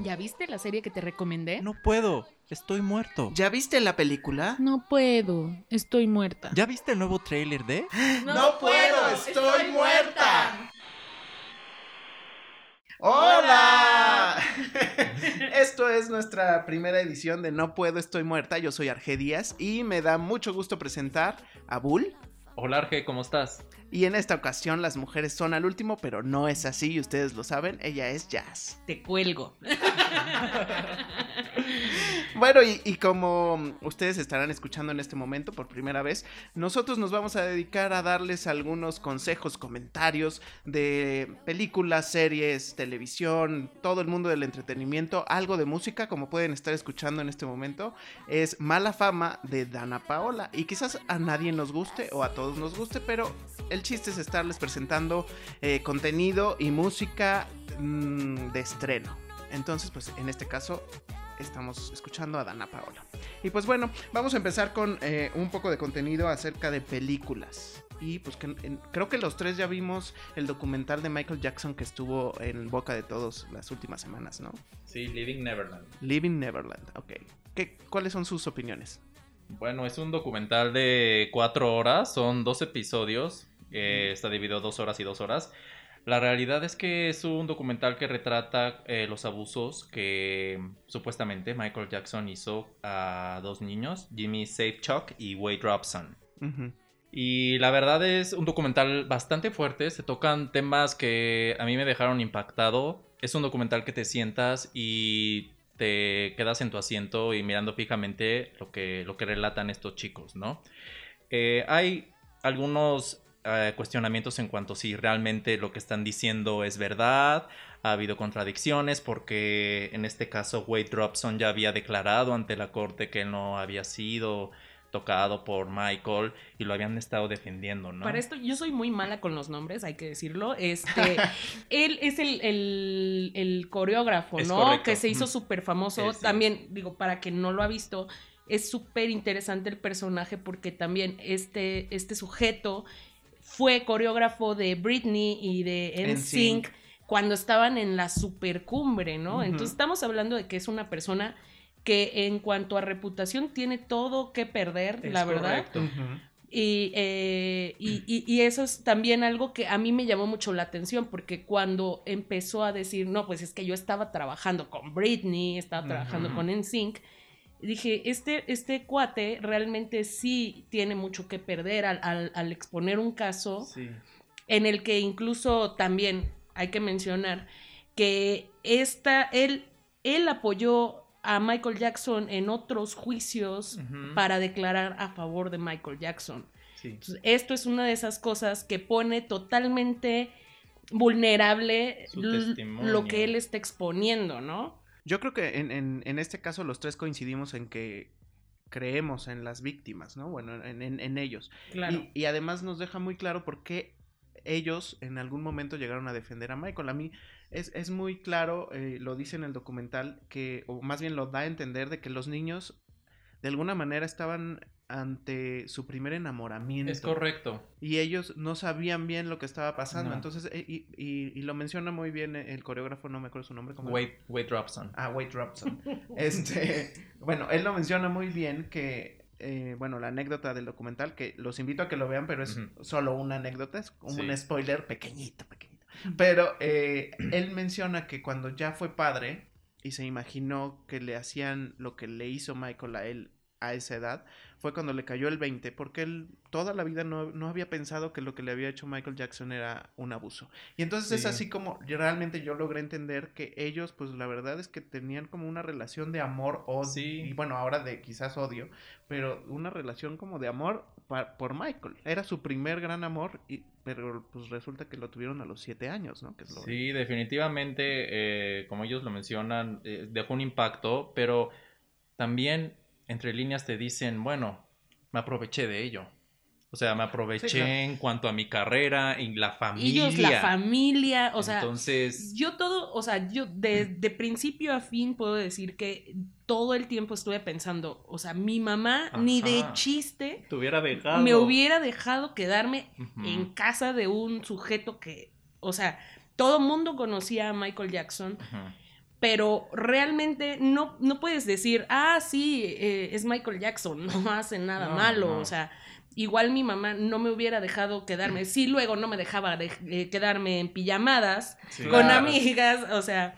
¿Ya viste la serie que te recomendé? No puedo, estoy muerto. ¿Ya viste la película? No puedo, estoy muerta. ¿Ya viste el nuevo tráiler de? No, puedo, estoy, muerta. ¡Hola! Esto es nuestra primera edición de No Puedo, Estoy Muerta. Yo soy Arge Díaz y me da mucho gusto presentar a Bull. Hola Arge, ¿cómo estás? Y en esta ocasión las mujeres son al último, pero no es así y ustedes lo saben, ella es Jazz. Te cuelgo. Bueno, y, como ustedes estarán escuchando en este momento por primera vez, nosotros nos vamos a dedicar a darles algunos consejos, comentarios de películas, series, televisión, todo el mundo del entretenimiento, algo de música, como pueden estar escuchando en este momento, es Mala Fama de Dana Paola. Y quizás a nadie nos guste o a todos nos guste, pero el chiste es estarles presentando eh, contenido y música mmm, de estreno. Entonces, pues en este caso estamos escuchando a Dana Paola. Y pues bueno, vamos a empezar con eh, un poco de contenido acerca de películas. Y pues que, en, creo que los tres ya vimos el documental de Michael Jackson que estuvo en boca de todos las últimas semanas, ¿no? Sí, Living Neverland. Living Neverland, ok. ¿Qué, ¿Cuáles son sus opiniones? Bueno, es un documental de cuatro horas, son dos episodios, eh, está dividido dos horas y dos horas. La realidad es que es un documental que retrata eh, los abusos que supuestamente Michael Jackson hizo a dos niños, Jimmy Safechuck y Wade Robson. Uh -huh. Y la verdad es un documental bastante fuerte, se tocan temas que a mí me dejaron impactado. Es un documental que te sientas y te quedas en tu asiento y mirando fijamente lo que, lo que relatan estos chicos, ¿no? Eh, hay algunos Uh, cuestionamientos en cuanto a si realmente lo que están diciendo es verdad. Ha habido contradicciones porque en este caso Wade Robson ya había declarado ante la corte que él no había sido tocado por Michael y lo habían estado defendiendo, ¿no? Para esto yo soy muy mala con los nombres, hay que decirlo. Este, él es el, el, el coreógrafo, Es ¿no? correcto. Que se hizo súper famoso. Sí, sí. También, digo, para quien no lo ha visto, es súper interesante el personaje porque también este, este sujeto fue coreógrafo de Britney y de NSYNC cuando estaban en la supercumbre, ¿no? Entonces estamos hablando de que es una persona que en cuanto a reputación tiene todo que perder, Es la verdad. Y, eh, y, y- y eso es también algo que a mí me llamó mucho la atención, porque cuando empezó a decir, no, pues es que yo estaba trabajando con Britney, estaba trabajando con NSYNC, dije, este, este cuate realmente sí tiene mucho que perder al, al- al exponer un caso Sí. en el que incluso también hay que mencionar que esta, él, él apoyó a Michael Jackson en otros juicios para declarar a favor de Michael Jackson. Sí. Entonces, esto es una de esas cosas que pone totalmente vulnerable lo que él está exponiendo, ¿no? Yo creo que en, en- en este caso los tres coincidimos en que creemos en las víctimas, ¿no? Bueno, en, en- en ellos. Claro. Y, y además nos deja muy claro por qué ellos en algún momento llegaron a defender a Michael. A mí es, es muy claro, eh, lo dice en el documental, que, o más bien lo da a entender de que los niños de alguna manera estaban ante su primer enamoramiento. Es correcto. Y ellos no sabían bien lo que estaba pasando. No. Entonces, eh, y, y- y lo menciona muy bien el coreógrafo, no me acuerdo su nombre. ¿cómo? Wade, Wade Robson. Ah, Wade Robson. este, bueno, él lo menciona muy bien que, eh, bueno, la anécdota del documental, que los invito a que lo vean, pero es solo una anécdota, es un Sí. spoiler pequeñito, pequeñito. Pero eh, él menciona que cuando ya fue padre y se imaginó que le hacían lo que le hizo Michael a él a esa edad, fue cuando le cayó el 20, porque él toda la vida no, no había pensado que lo que le había hecho Michael Jackson era un abuso. Y entonces es Sí. así como realmente yo logré entender que ellos, pues la verdad es que tenían como una relación de amor, odio, Sí. y bueno, ahora de quizás odio, pero una relación como de amor por Michael. Era su primer gran amor, y, pero pues resulta que lo tuvieron a los siete años, ¿no? Que es lo- Sí, definitivamente, eh, como ellos lo mencionan, eh, dejó un impacto, pero también entre líneas te dicen, bueno, me aproveché de ello. O sea, me aproveché Sí, claro. en cuanto a mi carrera, en la familia. Ellos, la familia, o sea, Entonces, yo todo, o sea, yo de, de principio a fin puedo decir que todo el tiempo estuve pensando, o sea, mi mamá ni de chiste te hubiera dejado. me hubiera dejado quedarme en casa de un sujeto que, o sea, todo mundo conocía a Michael Jackson. Pero realmente no, no puedes decir, ah, sí, eh, es Michael Jackson, no hace nada No, malo, no. o sea, igual mi mamá no me hubiera dejado quedarme, sí, luego no me dejaba de- eh, quedarme en pijamadas Sí. con Claro. amigas, o sea,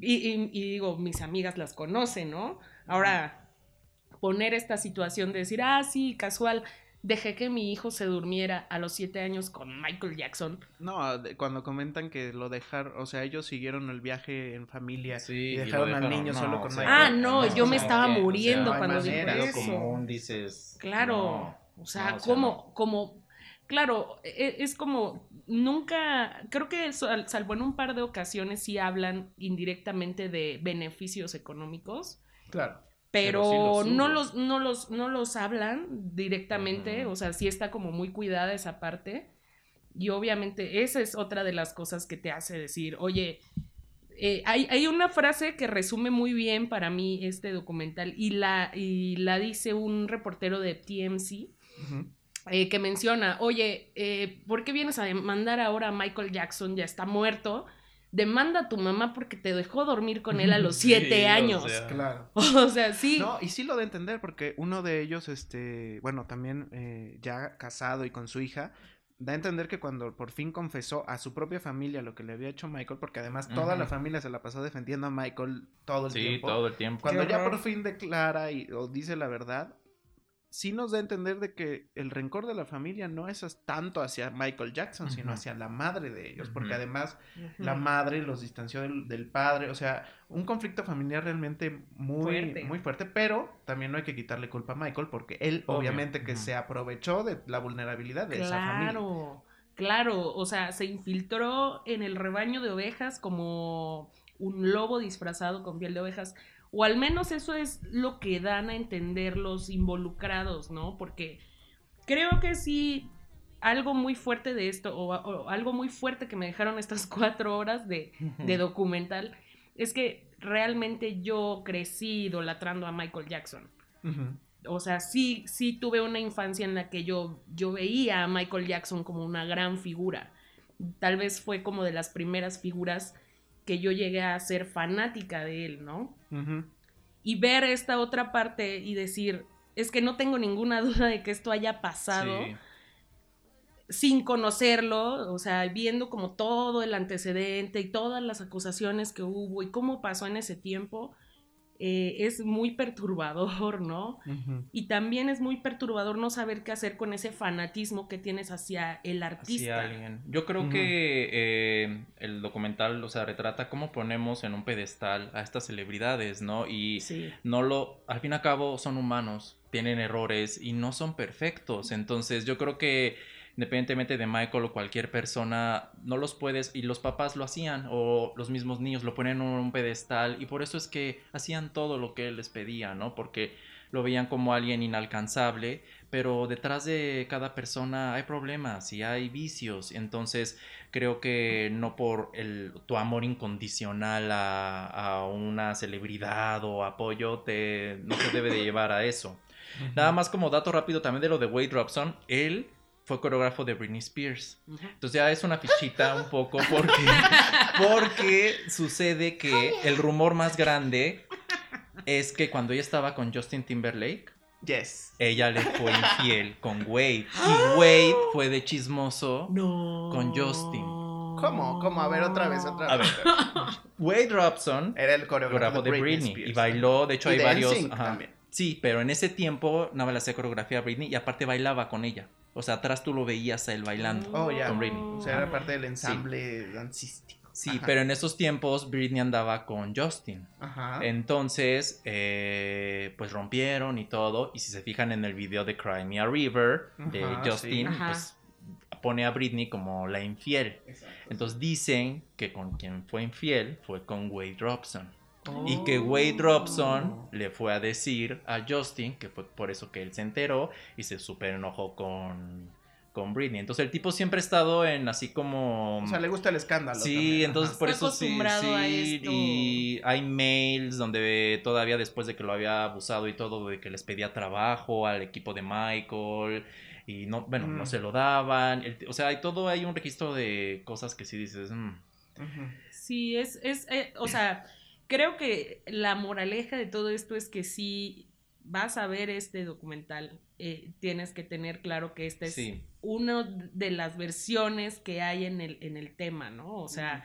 y, y- y digo, mis amigas las conocen, ¿no? Ahora, poner esta situación de decir, ah, sí, casual, dejé que mi hijo se durmiera a los siete años con Michael Jackson. No, cuando comentan que lo dejaron, o sea, ellos siguieron el viaje en familia Sí, y dejaron al niño no, solo o con sea, Michael. Ah, no, yo me o sea, estaba que, o sea, muriendo cuando manera, eso. común dices. Claro, no, o sea, no, o sea, como, no. como, claro, es, como, nunca, creo que sal- salvo en un par de ocasiones sí hablan indirectamente de beneficios económicos, Claro. Pero, Pero sí los no, los, no, los, no los hablan directamente, Ujú. o sea, sí está como muy cuidada esa parte. Y obviamente esa es otra de las cosas que te hace decir, oye, eh, hay, hay una frase que resume muy bien para mí este documental y la, y la dice un reportero de TMC Ujú. eh, que menciona, oye, eh, ¿por qué vienes a demandar ahora a Michael Jackson? Ya está muerto. Demanda a tu mamá porque te dejó dormir con él a los Sí, siete o años. sea. Claro. O sea, sí. No, y sí lo de entender, porque uno de ellos, este, bueno, también eh, ya casado y con su hija, da a entender que cuando por fin confesó a su propia familia lo que le había hecho Michael, porque además toda la familia se la pasó defendiendo a Michael todo el Sí, tiempo. todo el tiempo. Cuando Qué ya horror. por fin declara y, o dice la verdad, sí nos da a entender de que el rencor de la familia no es tanto hacia Michael Jackson, sino Ujú. hacia la madre de ellos, porque además la madre los distanció del, del padre, o sea, un conflicto familiar realmente muy Fuerte. muy fuerte, pero también no hay que quitarle culpa a Michael porque él Obvio. obviamente que se aprovechó de la vulnerabilidad de esa familia. Claro, claro, o sea, se infiltró en el rebaño de ovejas como un lobo disfrazado con piel de ovejas, o al menos eso es lo que dan a entender los involucrados, ¿no? Porque creo que sí, algo muy fuerte de esto, o, o algo muy fuerte que me dejaron estas cuatro horas de, de documental, es que realmente yo crecí idolatrando a Michael Jackson. O sea, sí, sí tuve una infancia en la que yo, yo veía a Michael Jackson como una gran figura. Tal vez fue como de las primeras figuras que yo llegué a ser fanática de él, ¿no? Y ver esta otra parte y decir, es que no tengo ninguna duda de que esto haya pasado Sí. sin conocerlo, o sea, viendo como todo el antecedente y todas las acusaciones que hubo y cómo pasó en ese tiempo, eh, es muy perturbador, ¿no? Y también es muy perturbador no saber qué hacer con ese fanatismo que tienes hacia el artista. hacia alguien. Yo creo que eh, el documental, o sea, retrata cómo ponemos en un pedestal a estas celebridades, ¿no? Y Sí. no lo, al fin y al cabo son humanos, tienen errores y no son perfectos. Entonces yo creo que independientemente de Michael o cualquier persona, no los puedes, y los papás lo hacían, o los mismos niños lo ponen en un pedestal, y por eso es que hacían todo lo que él les pedía, ¿no? Porque lo veían como alguien inalcanzable, pero detrás de cada persona hay problemas y hay vicios, entonces creo que no por el, tu amor incondicional a, a una celebridad o apoyo te, no te debe de llevar a eso. Nada más como dato rápido también de lo de Wade Robson, él fue coreógrafo de Britney Spears. Ujú. Entonces ya es una fichita un poco porque, porque sucede que el rumor más grande es que cuando ella estaba con Justin Timberlake, Yes. ella le fue infiel con Wade. Y Wade fue de chismoso. No. Con Justin. ¿Cómo? ¿Cómo? A ver, otra vez, otra A vez. ver, Wade Robson, Era el coreógrafo de Britney, Spears. y bailó, de hecho Y hay de varios... Ajá. también. Sí, pero en ese tiempo nada más le hacía coreografía a Britney y aparte bailaba con ella. O sea, atrás tú lo veías a él bailando. Oh. Con Britney. O sea, era parte del ensamble dancístico. Sí, Ajá. pero en esos tiempos Britney andaba con Justin. Ajá. Entonces, eh, pues rompieron y todo. Y si se fijan en el video de Cry Me a River de Ajá, Justin, sí. Ajá. pues pone a Britney como la infiel. Exacto. Entonces dicen que con quien fue infiel fue con Wade Robson. Oh. Y que Wade Robson le fue a decir a Justin, que fue por eso que él se enteró y se super enojó con, con Britney. Entonces el tipo siempre ha estado en así como... O sea, le gusta el escándalo. Sí, también, entonces ajá. por Está eso sí, acostumbrado a sí, esto. y hay mails donde todavía después de que lo había abusado y todo, de que les pedía trabajo al equipo de Michael y no, bueno, no Mm. se lo daban, el- o sea, hay todo, hay un registro de cosas que sí dices, mm. Sí, es, es, eh, o sea, creo que la moraleja de todo esto es que si vas a ver este documental, eh, tienes que tener claro que esta es Sí. una de las versiones que hay en el, en el tema, ¿no? O sea,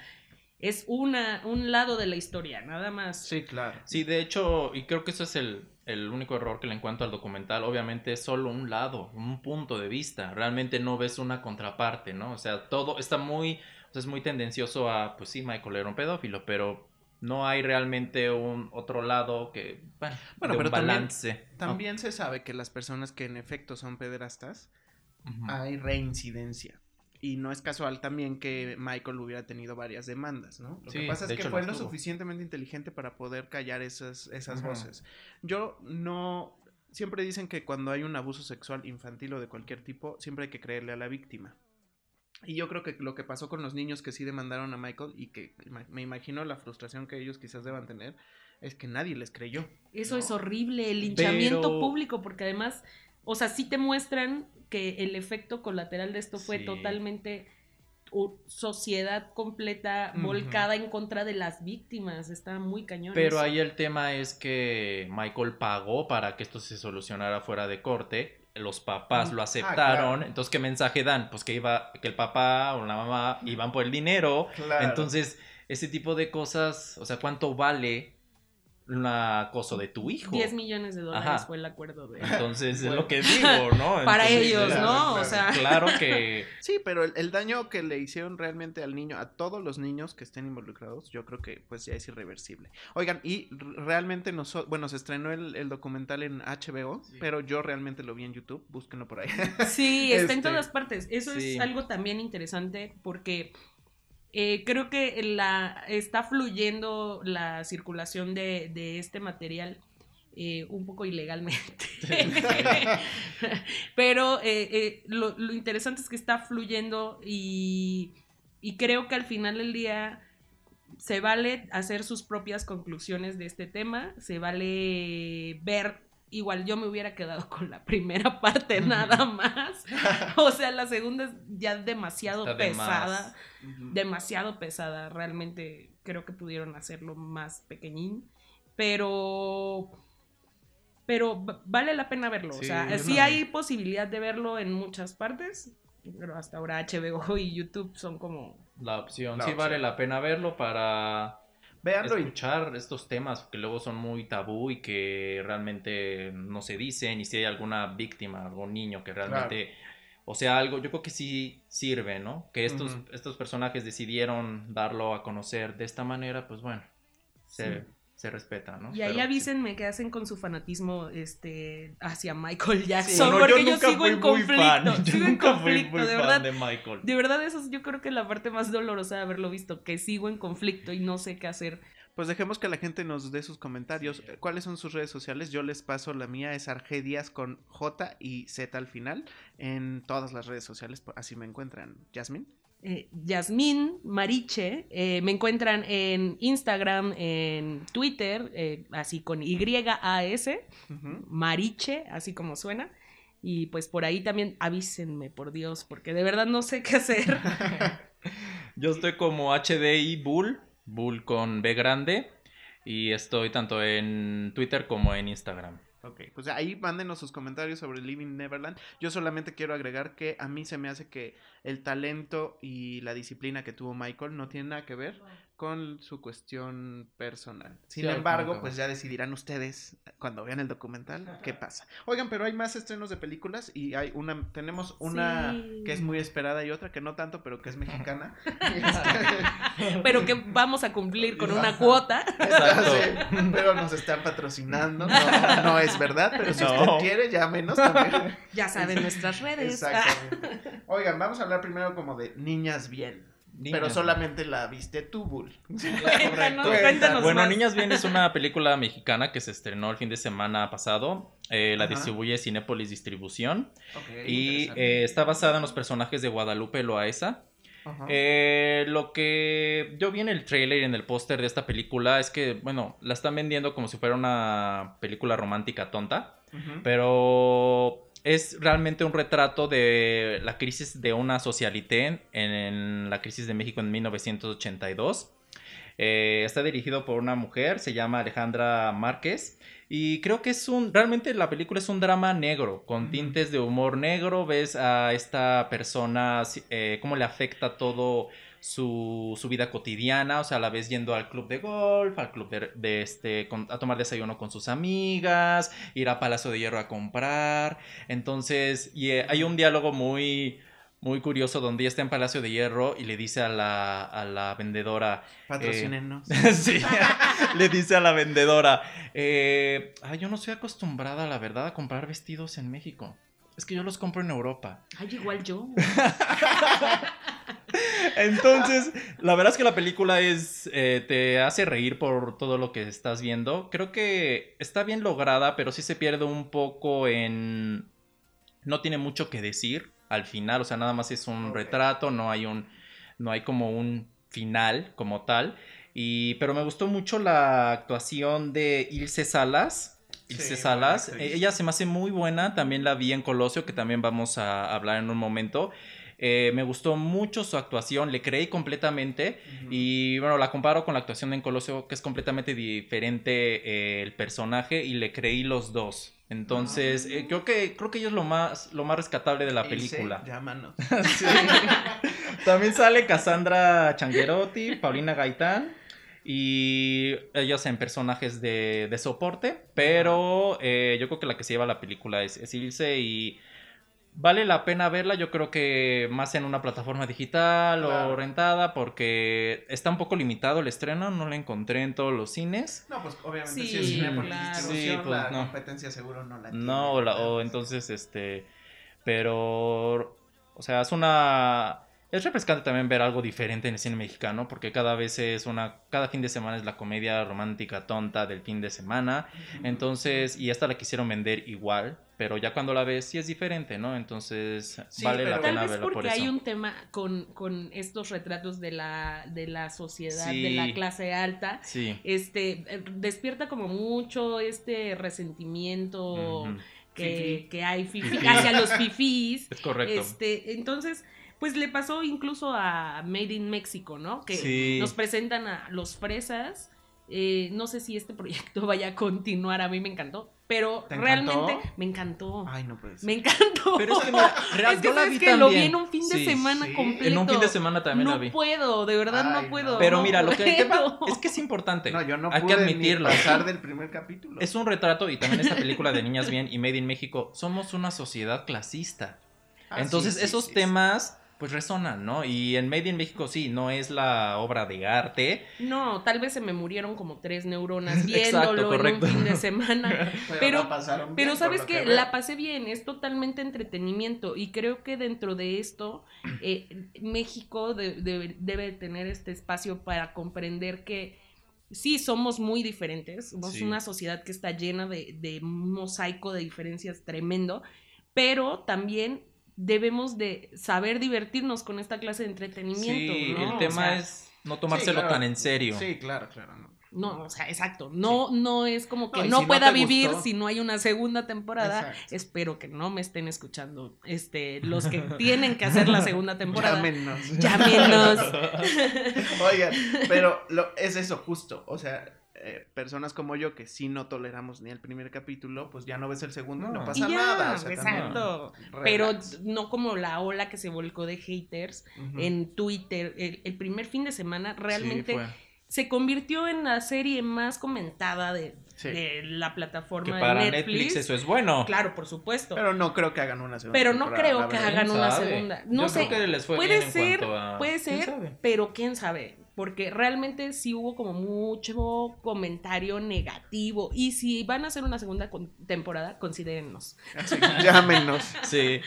es una, un lado de la historia, nada más. Sí, claro. Sí, de hecho, y creo que eso es el, el único error que le encuentro al documental. Obviamente es solo un lado, un punto de vista. Realmente no ves una contraparte, ¿no? O sea, todo está muy, o sea, es muy tendencioso a, pues sí, Michael era un pedófilo, pero no hay realmente un otro lado que, bueno, Bueno, de pero un también- balance. También se sabe que las personas que en efecto son pederastas, hay reincidencia. Y no es casual también que Michael hubiera tenido varias demandas, ¿no? Lo Sí, que pasa es que fue lo suficientemente inteligente para poder callar esas, esas voces. Yo no... Siempre dicen que cuando hay un abuso sexual infantil o de cualquier tipo, siempre hay que creerle a la víctima. Y yo creo que lo que pasó con los niños que sí demandaron a Michael y que me imagino la frustración que ellos quizás deban tener, es que nadie les creyó. Eso ¿no? es horrible, el linchamiento Pero- público, porque además, o sea, sí te muestran que el efecto colateral de esto fue Sí. totalmente sociedad completa volcada en contra de las víctimas. Está muy cañón. Pero eso. ahí el tema es que Michael pagó para que esto se solucionara fuera de corte. Los papás Mm. lo Ah, aceptaron. claro. Entonces, ¿qué mensaje dan? Pues que iba, que el papá o la mamá iban por el dinero. Entonces, ese tipo de cosas, o sea, ¿cuánto vale un acoso de tu hijo? 10 millones de dólares Ajá. fue el acuerdo de... Entonces, Bueno. es lo que digo, ¿no? Para Entonces, ellos, claro, ¿no? claro. O sea, Claro que Sí, pero el, el daño que le hicieron realmente al niño, a todos los niños que estén involucrados, yo creo que pues ya es irreversible. Oigan, y realmente nosotros, bueno, se estrenó el, el documental en HBO, pero yo realmente lo vi en YouTube, búsquenlo por ahí. Sí, está en Este, todas partes. Eso sí. es algo también interesante porque eh, creo que la está fluyendo la circulación de, de este material eh, un poco ilegalmente. Pero eh, lo, lo interesante es que está fluyendo y, y creo que al final del día se vale hacer sus propias conclusiones de este tema, se vale ver, igual yo me hubiera quedado con la primera parte nada más, o sea, la segunda es ya demasiado Está de pesada, demasiado pesada, realmente creo que pudieron hacerlo más pequeñín, pero... Pero vale la pena verlo, o sea, sí no- hay posibilidad de verlo en muchas partes, pero hasta ahora HBO y YouTube son como la opción. La sí opción. vale la pena verlo para Véanlo y escuchar estos temas que luego son muy tabú y que realmente no se dicen y si hay alguna víctima, algún niño que realmente, o sea, algo, yo creo que sí sirve, ¿no? Que estos, estos personajes decidieron darlo a conocer de esta manera, pues bueno, se, Sí. Se respeta, ¿no? Y ahí Pero- avísenme qué hacen con su fanatismo este, hacia Michael Jackson. Sí, porque yo, nunca sigo fui en muy conflicto. fan, yo sigo en nunca fui conflicto, muy de fan verdad. de Michael. De verdad, eso es, yo creo que la parte más dolorosa de haberlo visto, que sigo en conflicto y no sé qué hacer. Pues dejemos que la gente nos dé sus comentarios. Sí. ¿Cuáles son sus redes sociales? Yo les paso la mía, es Argedias con J y Z al final, en todas las redes sociales, así me encuentran. Jasmine. Eh, Yasmín Mariche, eh, me encuentran en Instagram, en Twitter, eh, así con Y-A-S. Mariche, así como suena. Y pues por ahí también avísenme, por Dios, porque de verdad no sé qué hacer. Yo estoy como HDI Bull, Bull con B grande, y estoy tanto en Twitter como en Instagram. Ok, pues ahí mándenos sus comentarios sobre Living Neverland. Yo solamente quiero agregar que a mí se me hace que el talento y la disciplina que tuvo Michael no tiene nada que ver con su cuestión personal. Sin Sí, embargo, pues ya decidirán ustedes cuando vean el documental qué pasa. Oigan, pero hay más estrenos de películas y hay una, tenemos una Sí. que es muy esperada y otra que no tanto, pero que es mexicana. Pero que vamos a cumplir con una cuota. Exacto. Sí, pero nos están patrocinando. No, no es verdad, pero si usted quiere, llámenos también. Ya saben nuestras redes. Exactamente. Oigan, vamos a hablar primero como de niñas bien. Pero solamente la viste tú, Bull. Cuéntanos, cuéntanos Bueno, más. Niñas Bien es una película mexicana que se estrenó el fin de semana pasado. Eh, la Ajá. distribuye Cinépolis Distribución. Ok, Y eh, está basada en los personajes de Guadalupe Loaesa. Eh, lo que yo vi en el trailer y en el póster de esta película es que, bueno, la están vendiendo como si fuera una película romántica tonta. Pero es realmente un retrato de la crisis de una socialité en, en la crisis de México en 1982. Eh, está dirigido por una mujer, se llama Alejandra Márquez. Y creo que es un, realmente la película es un drama negro, con tintes de humor negro. Ves a esta persona, eh, cómo le afecta todo su, su, vida cotidiana, o sea, la ves yendo al club de golf, al club de, este, a tomar desayuno con sus amigas, ir a Palacio de Hierro a comprar. Entonces, y eh, hay un diálogo muy, muy curioso donde ella está en Palacio de Hierro y le dice a la, a la vendedora. Patrocínenos. sí, le dice a la vendedora. Eh, yo no soy acostumbrada, la verdad, a comprar vestidos en México. Es que yo los compro en Europa. Ay, igual yo. Entonces, la verdad es que la película es. Eh, te hace reír por todo lo que estás viendo. Creo que está bien lograda, pero sí se pierde un poco en. No tiene mucho que decir al final. O sea, nada más es un retrato. No hay un. No hay como un final como tal. Y. Pero me gustó mucho la actuación de Ilse Salas. Ilse Salas. Ella se me hace muy buena. También la vi en Colosio, que también vamos a hablar en un momento. Eh, me gustó mucho su actuación, le creí completamente y bueno, la comparo con la actuación de en Colosio, que es completamente diferente eh, el personaje y le creí los dos. Entonces, eh, creo que creo que ello es lo más lo más rescatable de la película. Llámanos. También sale Cassandra Changuerotti, Paulina Gaitán y ellos en personajes de, soporte, pero yo creo que la que se lleva la película es, es Ilse y vale la pena verla, yo creo que más en una plataforma digital o rentada, porque está un poco limitado el estreno, no la encontré en todos los cines. No, pues obviamente si es cine por sí, pues, la competencia seguro no la tiene. No, o entonces, este, pero, o sea, es una... Es refrescante también ver algo diferente en el cine mexicano, porque cada vez es una, cada fin de semana es la comedia romántica tonta del fin de semana. Entonces, y esta la quisieron vender igual, pero ya cuando la ves sí es diferente, ¿no? Entonces vale la pena verla por eso. hay un tema con, con, estos retratos de la, de la sociedad, de la clase alta. Sí. Este, eh, despierta como mucho este resentimiento que, que, hay hacia los fifís. Es correcto. Este, entonces pues le pasó incluso a Made in Mexico, ¿no? Que nos presentan a los fresas. Eh, no sé si este proyecto vaya a continuar, a mí me encantó. Pero realmente me encantó. Ay, no puede Me encantó. Pero es que, mira, es que, yo la vi que lo vi en un fin de semana completo. En un fin de semana también la vi. No puedo, de verdad no puedo. Pero mira, lo que es que es importante. No, yo no Hay que admitirlo. pasar del primer capítulo. Es un retrato y también esta película de Niñas Bien y Made in México. Somos una sociedad clasista. Ah, Entonces, esos temas pues resonan, ¿no? Y en Made in México sí, no es la obra de arte. No, tal vez se me murieron como tres neuronas viéndolo en un fin de semana. pero, pero, sabes que, la pasé bien, es totalmente entretenimiento. Y creo que dentro de esto eh, México debe tener este espacio para comprender que sí somos muy diferentes, somos una sociedad que está llena de, de un mosaico de diferencias tremendo, pero también debemos de saber divertirnos con esta clase de entretenimiento. Sí, el tema es no tomárselo tan en serio. Sí, claro, claro. No. o sea, exacto. No, no es como que no, pueda vivir si no hay una segunda temporada. Espero que no me estén escuchando este, los que tienen que hacer la segunda temporada. Llámenos. Llámenos. Oigan, pero lo, es eso, justo. O sea, eh, personas como yo que sí no toleramos ni el primer capítulo, pues ya no ves el segundo y no pasa nada. exacto. Pero no como la ola que se volcó de haters en Twitter. El, primer fin de semana realmente se convirtió en la serie más comentada de, la plataforma que para Netflix. eso es bueno. Claro, por supuesto. Pero no creo que hagan una segunda. Pero no creo que hagan una segunda. No sé. puede ser, puede ser, pero quién sabe porque realmente sí hubo como mucho comentario negativo. Y si van a hacer una segunda temporada, considérennos. llámenos. Sí.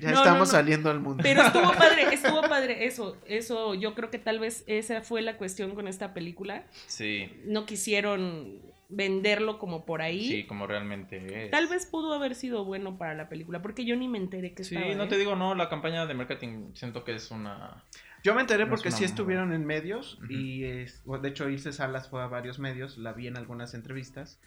Ya estamos saliendo al mundo. Pero estuvo padre, estuvo padre eso. Eso, yo creo que tal vez esa fue la cuestión con esta película. Sí. No quisieron venderlo como por ahí. Sí, como realmente es. Tal vez pudo haber sido bueno para la película, porque yo ni me enteré que estaba. Sí, no te ¿eh? digo, no, la campaña de marketing siento que es una yo me enteré porque sí estuvieron en medios y de hecho Ilse Salas fue a varios medios, la vi en algunas entrevistas.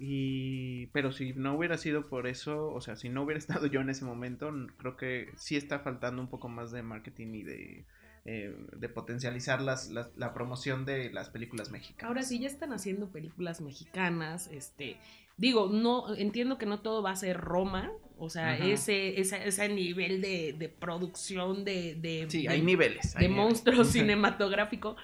Y pero si no hubiera sido por eso, o sea, si no hubiera estado yo en ese momento, creo que sí está faltando un poco más de marketing y de eh, de potencializar las, las- la promoción de las películas mexicanas. Ahora sí, ya están haciendo películas mexicanas, este, digo, no, entiendo que no todo va a ser Roma, o sea, Ajá. ese, ese, ese nivel de, de producción de, de, Sí, de- hay niveles. de niveles. monstruo cinematográfico,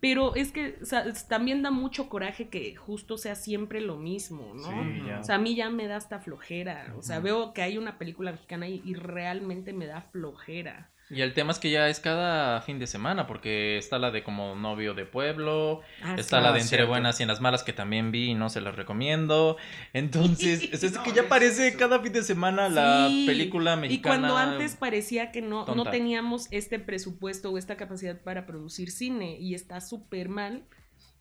pero es que o sea, es- también da mucho coraje que justo sea siempre lo mismo, ¿no? Sí, ya. O sea, a mí ya me da hasta flojera, o sea, veo que hay una película mexicana y, y realmente me da flojera. Y el tema es que ya es cada fin de semana, porque está la de como novio de pueblo, Ah, está la Ah, de entre cierto. buenas y en las malas que también vi y no se las recomiendo. Entonces, es, es No, que ya eso. cada fin de semana la Sí, película Y mexicana. cuando antes parecía que no, no teníamos este presupuesto o esta capacidad para producir cine y está súper mal.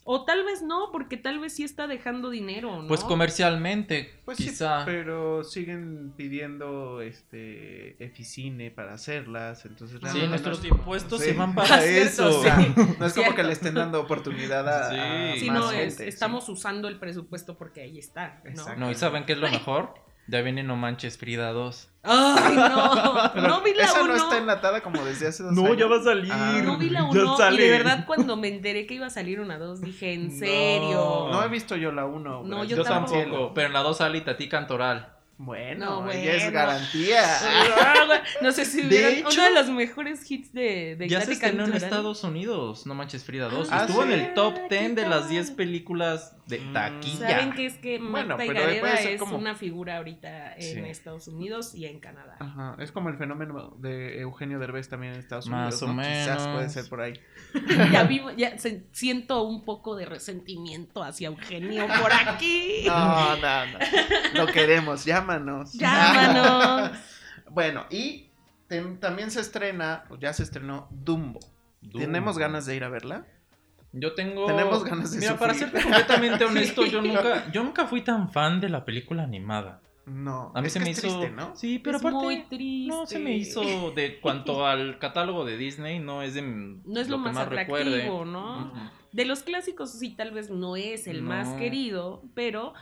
O tal vez no, porque tal vez sí está dejando dinero, ¿no? Pues comercialmente, Pues sí, quizá. pero siguen pidiendo este Eficine para hacerlas, entonces Sí, Sí, realmente nuestros no- impuestos Sí. se van para Ah, eso. O sea, Sí. no es como que le estén dando oportunidad a, a Sí. Sí, más no, es, gente, sí. estamos usando el presupuesto porque ahí está, ¿no? Exacto. No, ¿y saben qué es lo mejor? Ya viene No Manches Frida 2. ¡Ay, no! No vi la esa uno. no está enlatada como desde hace dos No, años. ya va a salir. Ah, No vi la Ya uno y sale. de verdad cuando me enteré que iba a salir una dos dije, ¿en serio? No he visto yo la 1. No, Yo, yo tampoco. tampoco. Pero en la 2 sale Tati Cantoral. Bueno, No, ya es bueno. garantía. No sé si De vieron hecho, uno de los mejores hits de, de Ya se Ignacio estrenó en. Estados Unidos, No Manches Frida 2. Ah, Estuvo ¿sí? en el top Ah, 10 de ¿qué las tal? 10 películas de Mm. taquilla. Saben que es que Bueno, Marta Higareda es como- una figura ahorita en Sí. Estados Unidos y en Canadá. Ajá, es como el fenómeno de Eugenio Derbez también en Estados Más Unidos. o ¿no? Quizás menos. puede ser por ahí. Ya vivo, ya se- siento un poco de resentimiento hacia Eugenio por aquí. No, no, no. Lo queremos, llámanos. Llámanos. bueno, y también se estrena, o ya se estrenó Dumbo. Dumbo. ¿Tenemos ganas de ir a verla? Yo tengo. Tenemos ganas de Mira, para serte completamente honesto, yo nunca, yo nunca fui tan fan de la película animada. No. A mí es se que me es hizo. triste, ¿no? Sí, pero es aparte. muy triste. No se me hizo de cuanto al catálogo de Disney, no es de No es lo, más atractivo, recuerde. ¿no? Ujú. De los clásicos sí, tal vez no es el más querido, pero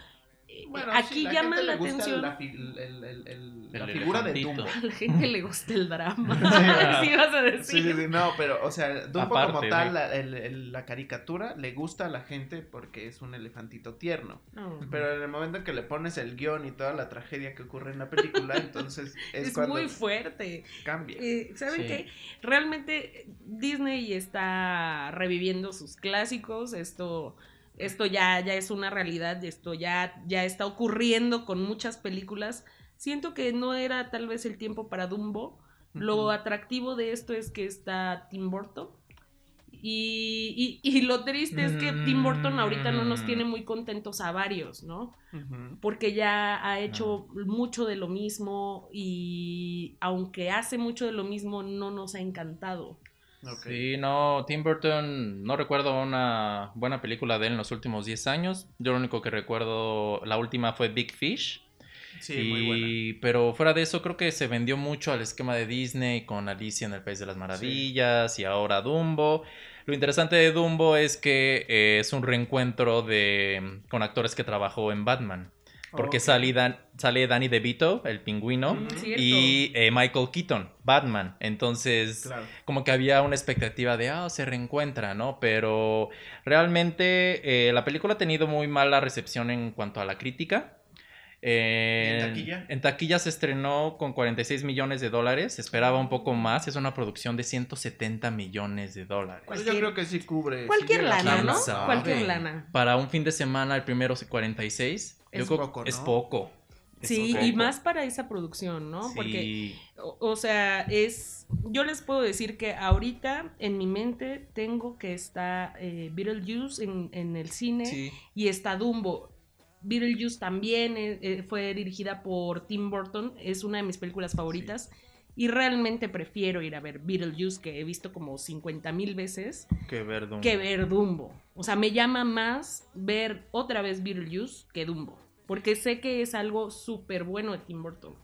Bueno, aquí la llama gente la atención. La, fi- el- el- el- el- la El figura de. Dumbo. A la gente le gusta el drama. Sí. vas a decir. sí, sí, no, pero, o sea, Dumbo Aparte como tal, la, el- el- la caricatura le gusta a la gente porque es un elefantito tierno. No. Pero en el momento en que le pones el guion y toda la tragedia que ocurre en la película, entonces es, Es, cuando muy fuerte. cambia. Eh, ¿Saben Sí. qué? Realmente Disney está reviviendo sus clásicos. Esto, esto ya, ya es una realidad. Esto ya, ya está ocurriendo con muchas películas. Siento que no era tal vez el tiempo para Dumbo. Lo atractivo de esto es que está Tim Burton. Y, y- y lo triste es que Tim Burton ahorita no nos Mm. tiene muy contentos a varios, ¿no? Porque ya ha hecho mucho de lo mismo y aunque hace mucho de lo mismo no nos ha encantado. Sí, no, Tim Burton, no recuerdo una buena película de él en los últimos 10 años. Yo lo único que recuerdo, la última fue Big Fish. Sí, y, muy buena. Pero fuera de eso, creo que se vendió mucho al esquema de Disney con Alicia en el País de las Maravillas y ahora Dumbo. Lo interesante de Dumbo es que eh, es un reencuentro de, con actores que trabajó en Batman. Porque Ok. sale, Dan- sale Danny DeVito, el pingüino, y eh, Michael Keaton, Batman. Entonces, Claro. como que había una expectativa de, ah, se reencuentra, ¿no? Pero realmente eh, la película ha tenido muy mala recepción en cuanto a la crítica. Eh, ¿Y en taquilla? en taquilla se estrenó con 46 millones de dólares, se esperaba un poco más, es una producción de 170 millones de dólares. Pues yo Cualquier- creo que sí cubre. Cualquier lana, ¿Quién ¿no? sabe? Cualquier lana. Para un fin de semana, el primero 46, Es yo creo poco, es poco. Es Sí, poco. y más para esa producción, ¿no? Porque, Sí. o, o sea, es... Yo les puedo decir que ahorita en mi mente tengo que está eh, Beetlejuice en, en el cine Sí. y está Dumbo. Beetlejuice también eh, eh, fue dirigida por Tim Burton, es una de mis películas favoritas. Y realmente prefiero ir a ver Beetlejuice, que he visto como 50 mil veces, Que ver Dumbo. que ver Dumbo. O sea, me llama más ver otra vez Beetlejuice que Dumbo. Porque sé que es algo súper bueno de Tim Burton.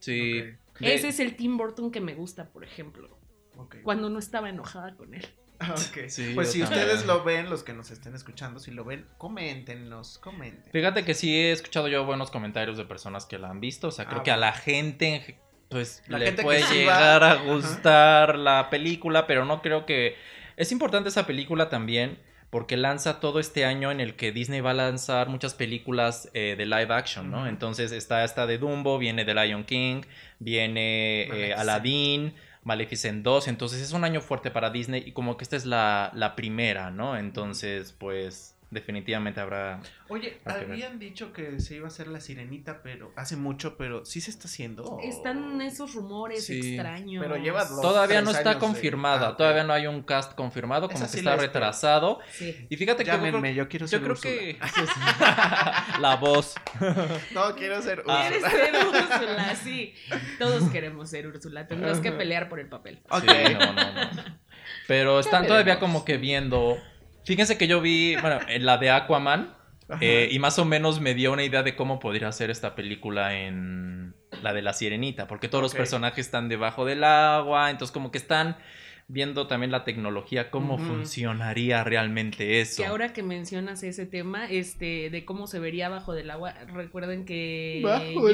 Sí. Ese es el Tim Burton que me gusta, por ejemplo. Ok. Cuando no estaba enojada con él. Ok. Sí, pues si también. ustedes lo ven, los que nos estén escuchando, si lo ven, coméntenos, comenten. Fíjate que sí he escuchado yo buenos comentarios de personas que la han visto. O sea, creo Ah, que a la gente en, pues La le gente puede va- llegar a Ajá. gustar la película, pero no creo que... Es importante esa película también porque lanza todo este año en el que Disney va a lanzar muchas películas eh, de live action, ¿no? Entonces está esta de Dumbo, viene The Lion King, viene eh. Aladdin, Maleficent 2, entonces es un año fuerte para Disney y como que esta es la, la primera, ¿no? Entonces, pues definitivamente habrá... Oye, habían dicho que se iba a hacer la sirenita, pero hace mucho, pero sí se está haciendo. Están esos rumores Sí. extraños. Pero lleva dos- Todavía no está de- confirmada, Ah, todavía no hay un cast confirmado, como Esa que sí está retrasado. Sí. Y fíjate que yo creo- yo quiero yo ser creo Úrsula. que la voz. No, quiero ser Ah. ¿Quieres Úrsula. ser Úrsula? Sí. Todos queremos ser Úrsula. Tendrás que pelear por el papel. Ok. Sí, no, no, no. Pero están todavía como que viendo. Fíjense que yo vi, bueno, en la de Aquaman. Eh, y más o menos me dio una idea de cómo podría ser esta película en la de la sirenita. Porque todos los personajes están debajo del agua. Entonces, como que están viendo también la tecnología, cómo funcionaría realmente eso. Que ahora que mencionas ese tema, este, de cómo se vería bajo del agua, recuerden que Bajo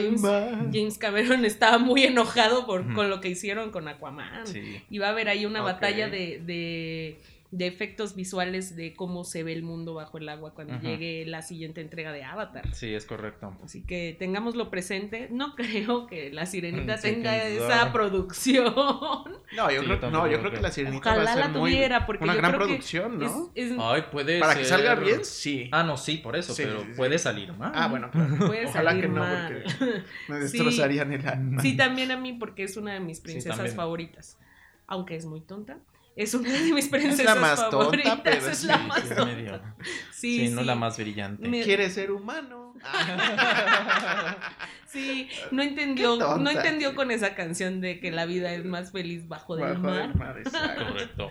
James, Cameron estaba muy enojado por, con lo que hicieron con Aquaman. Sí. Y va a haber ahí una batalla de, de, de efectos visuales de cómo se ve el mundo bajo el agua cuando llegue la siguiente entrega de Avatar. Sí, es correcto. Así que tengámoslo presente. No creo que la sirenita Sí, tenga esa producción. No, yo, Sí, creo, yo no, yo creo que la sirenita va a Ojalá ser la muy, tuviera, porque una yo gran creo que producción, ¿no? Es- es- Ay, puede Para que salga bien, sí. Ah, no, sí, por eso, Sí, pero sí, sí. puede salir mal. Ah, bueno, claro. puede Ojalá salir que no, mal. porque me destrozarían el alma. Sí, también a mí, porque es una de mis princesas favoritas. Aunque es muy tonta. Es una de mis princesas más tonta, favoritas. pero es sí, la más Sí, tonta. medio. Sí, Sí, sí. no la más brillante. Me- Quiere ser humano. Sí, no entendió, tonta. no entendió con esa canción de que la vida es más feliz bajo del Bajo mar. del mar, exacto. Correcto.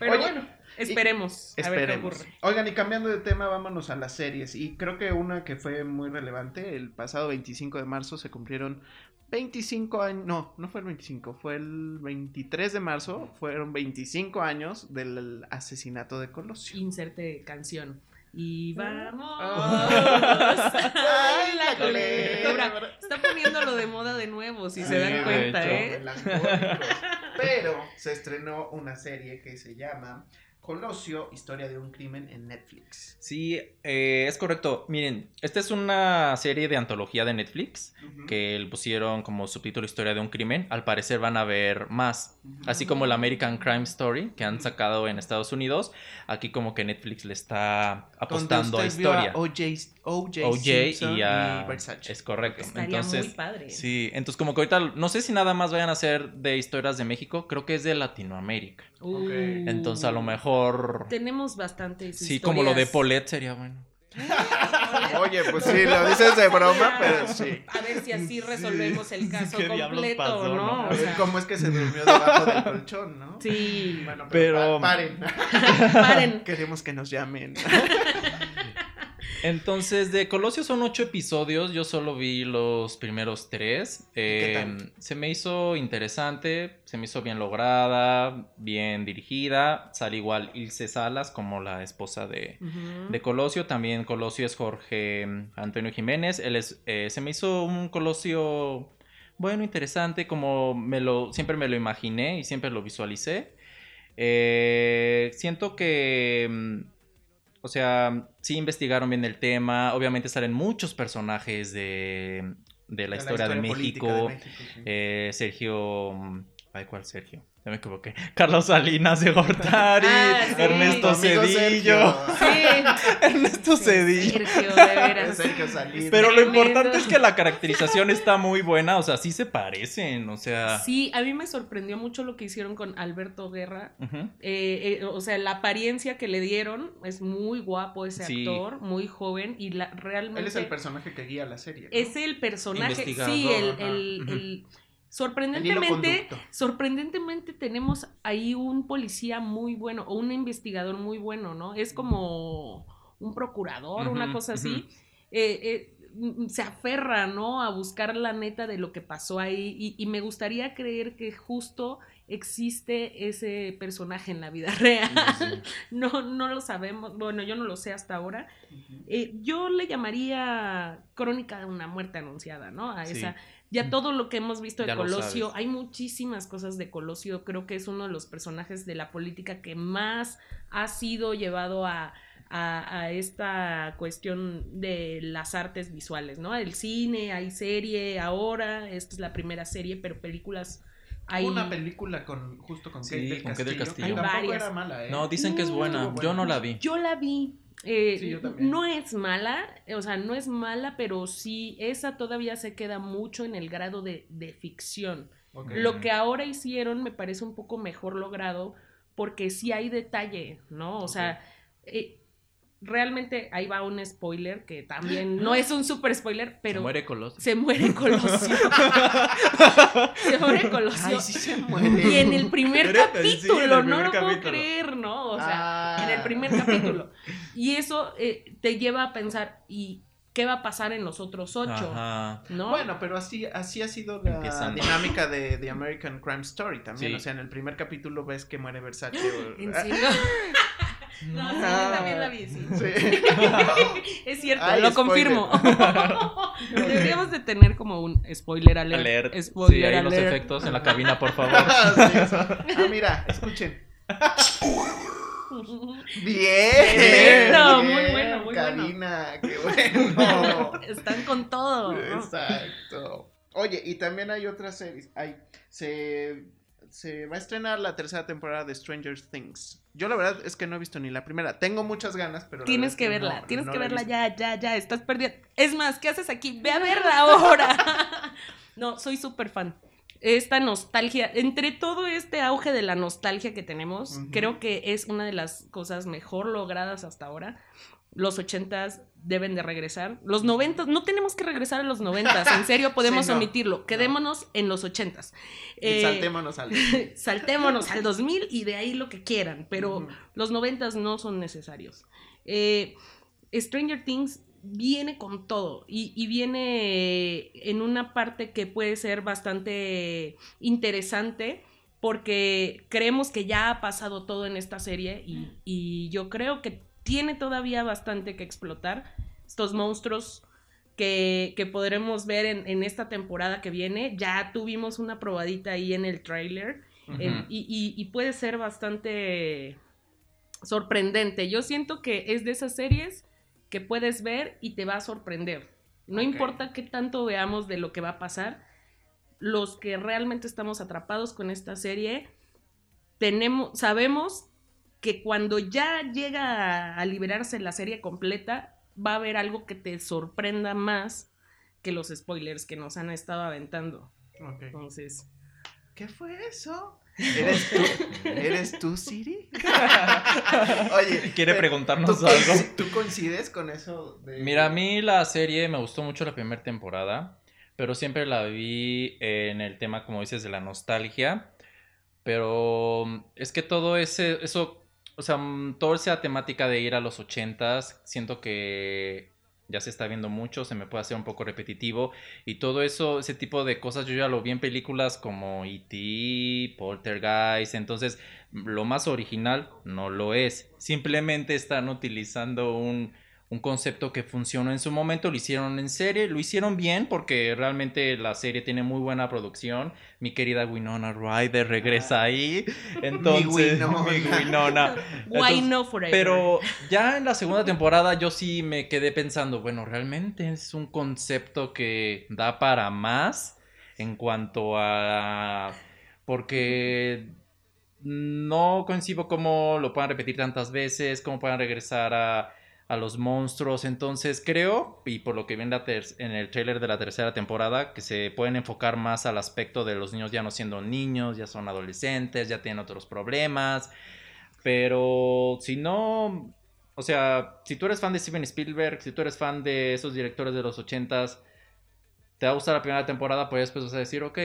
Pero Oye, bueno, esperemos a ver qué Esperemos. ocurre. Oigan, y cambiando de tema, vámonos a las series. Y creo que una que fue muy relevante, el pasado 25 de marzo se cumplieron 25 años, no, no fue el 25, fue el 23 de marzo, fueron 25 años del asesinato de Colosio. Inserte canción. Y vamos. Ah. Ay, la culebra. culebra. Está poniéndolo de moda de nuevo, si Sí, se dan cuenta. ¿eh? Pero se estrenó una serie que se llama Colosio, historia de un crimen en Netflix. Sí, eh, es correcto. Miren, esta es una serie de antología de Netflix Ujú. que le pusieron como subtítulo Historia de un crimen. Al parecer van a ver más. Ujú. Así como el American Crime Story que han sacado en Estados Unidos. Aquí como que Netflix le está apostando a Donde usted vio historia. O.J. O.J. OJ Simpson y a... Versace. Es correcto. Estaría Entonces, muy padre. sí, entonces como que ahorita no sé si nada más vayan a ser de historias de México, creo que es de Latinoamérica. Uh, Entonces a lo mejor Tenemos bastantes sí, como lo de. Paulette sería bueno. Oye, pues sí, lo dices de broma, pero sí. A ver si así resolvemos el caso ¿Qué diablos completo, pasó, ¿no? no? A ver cómo es que se durmió debajo del colchón, ¿no? Sí, Bueno, pero, Pero- pa- paren. paren. Queremos que nos llamen. Entonces, de Colosio son ocho episodios. Yo solo vi los primeros tres. qué Eh, tal? se me hizo interesante, se me hizo bien lograda, bien dirigida. Sale igual Ilse Salas como la esposa de, de Colosio. También Colosio es Jorge mm, Antonio Jiménez. Él es, eh, se me hizo un Colosio bueno, interesante, como me lo, siempre me lo imaginé y siempre lo visualicé. Eh, siento que, mm, o sea, sí investigaron bien el tema. Obviamente salen muchos personajes de, de la, historia, de México. de México, sí. Eh, Sergio, mm, ay, ¿cuál Sergio? Ya me equivoqué. Carlos Salinas de Gortari, Ah, sí. Ernesto Cedillo. Sí, Ernesto Cedillo. Sergio, de veras. Sergio Salinas. Pero lo importante es que la caracterización está muy buena, o sea, sí se parecen, o sea. Sí, a mí me sorprendió mucho lo que hicieron con Alberto Guerra. Eh, eh, o sea, la apariencia que le dieron es muy guapo ese Sí. actor, muy joven y la, realmente Él es el personaje que guía la serie. ¿no? es el personaje, sí, el, sorprendentemente, sorprendentemente tenemos ahí un policía muy bueno o un investigador muy bueno, ¿no? Es como un procurador, una cosa así. Eh, eh, se aferra, ¿no? A buscar la neta de lo que pasó ahí y, y me gustaría creer que justo existe ese personaje en la vida real. no, no lo sabemos, bueno, yo no lo sé hasta ahora. Eh, yo le llamaría crónica de una muerte anunciada, ¿no? A Sí. esa, ya todo lo que hemos visto de Ya Colosio, hay muchísimas cosas de Colosio, creo que es uno de los personajes de la política que más ha sido llevado a, a, a esta cuestión de las artes visuales, ¿no? El cine, hay serie ahora, esta es la primera serie, pero películas hay... Hubo una película con justo con Sí, Kate del con Kate del Castillo, Castillo. Hay tampoco varias. era mala, ¿eh? No, dicen que es No, buena. Yo no la vi. Yo la vi. Eh, Sí, yo también. no es mala, o sea, no es mala, pero sí, esa todavía se queda mucho en el grado de, de ficción. Lo que ahora hicieron me parece un poco mejor logrado porque sí hay detalle, ¿no? O sea, eh, realmente ahí va un spoiler que también no es un super spoiler, pero Se muere Colosio. se muere Colosio. se muere Colosio. Ay, sí se muere. Y en el primer capítulo, en el no lo puedo creer, ¿no? O sea, Ah. El primer capítulo. Y eso eh, te lleva a pensar, ¿y qué va a pasar en los otros ocho? Ajá. ¿No? Bueno, pero así, así ha sido la dinámica de The American Crime Story también. Sí. o sea, en el primer capítulo ves que muere Versace. o- ¿En serio? No, sí, yo también la vi, sí. Sí. Es cierto, Ay, lo spoiler. confirmo. Deberíamos de tener como un spoiler alert. Alert. Spoiler sí, ahí los efectos en la cabina, por favor. Sí. Ah, mira, escuchen. Bien. Bueno, muy bueno, muy bueno. cabina, qué bueno. Están con todo. ¿no? Exacto. Oye, y también hay otras series. Hay, se, se va a estrenar la tercera temporada de Stranger Things. Yo la verdad es que no he visto ni la primera. Tengo muchas ganas, pero... Tienes que verla, no- tienes no que verla ya, ya, ya, estás perdida. Es más, ¿qué haces aquí? Ve a verla ahora. No, soy súper fan. Esta nostalgia, entre todo este auge de la nostalgia que tenemos, creo que es una de las cosas mejor logradas hasta ahora. Los ochentas deben de regresar. Los noventas, no tenemos que regresar a los noventas, en serio podemos Sí, no, omitirlo. Quedémonos en los ochentas. Eh, saltémonos al... saltémonos al 2000 y de ahí lo que quieran, pero Ujú. los noventas no son necesarios. Eh, Stranger Things viene con todo y, y viene en una parte que puede ser bastante interesante porque creemos que ya ha pasado todo en esta serie y, y yo creo que tiene todavía bastante que explotar estos monstruos que, que podremos ver en, en esta temporada que viene. Ya tuvimos una probadita ahí en el tráiler. Eh, y- y puede ser bastante sorprendente. Yo siento que es de esas series que puedes ver y te va a sorprender. No importa qué tanto veamos de lo que va a pasar, los que realmente estamos atrapados con esta serie, tenemos, sabemos que cuando ya llega a, a liberarse la serie completa, va a haber algo que te sorprenda más que los spoilers que nos han estado aventando. Ok. Entonces, ¿Qué fue eso? ¿Eres tú? ¿Eres tú, Siri? Oye, ¿Quiere pero, preguntarnos ¿tú, algo? ¿tú coincides con eso? De... Mira, a mí la serie me gustó mucho la primera temporada, pero siempre la vi en el tema, como dices, de la nostalgia. Pero mm, es que todo ese, eso, o sea, mm, toda esa temática de ir a los ochentas, siento que ya se está viendo mucho, se me puede hacer un poco repetitivo. Y todo eso, ese tipo de cosas, yo ya lo vi en películas como E.T., Poltergeist. Entonces, lo más original no lo es. Simplemente están utilizando un, un concepto que funcionó en su momento, lo hicieron en serie, lo hicieron bien porque realmente la serie tiene muy buena producción. Mi querida Winona Ryder regresa ahí. Entonces, Winona. mi Winona. why Entonces, no forever? pero ya en la segunda temporada yo sí me quedé pensando, bueno, realmente es un concepto que da para más en cuanto a... porque no concibo cómo lo puedan repetir tantas veces, cómo puedan regresar a, a los monstruos. Entonces creo, y por lo que vi en, el trailer de la tercera temporada, que se pueden enfocar más al aspecto de los niños ya no siendo niños, ya son adolescentes, ya tienen otros problemas. Pero si no, o sea, si tú eres fan de Steven Spielberg, si tú eres fan de esos directores de los ochentas, te va a gustar la primera temporada, pues después vas a decir, ok,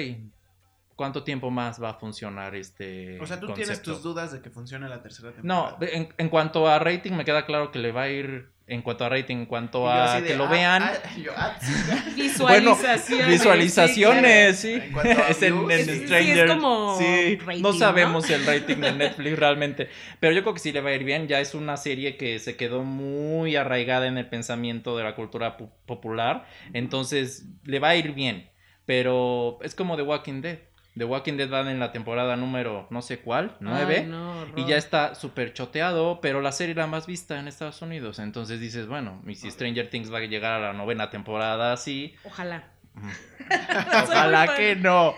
¿cuánto tiempo más va a funcionar este O sea, tú tienes tus dudas de que funcione la tercera No, temporada. en, en cuanto a rating me queda claro que le va a ir En cuanto a rating, en cuanto a de, que lo ah, vean. ah, yo, ah, sí. Visualizaciones. Visualizaciones, sí, sí. En cuanto a Es en, en sí. Sí, es Stranger. como sí, rating, no ¿no? sabemos el rating de Netflix realmente. Pero yo creo que sí le va a ir bien. Ya es una serie que se quedó muy arraigada en el pensamiento de la cultura pu- popular. Entonces le va a ir bien. Pero es como The Walking Dead. The Walking Dead van en la temporada número no sé cuál, nueve. Ay, no, Y ya está súper choteado, pero la serie la más vista en Estados Unidos. Entonces dices, bueno, y si Stranger Things va a llegar a la novena temporada así, Ojalá. ojalá que no.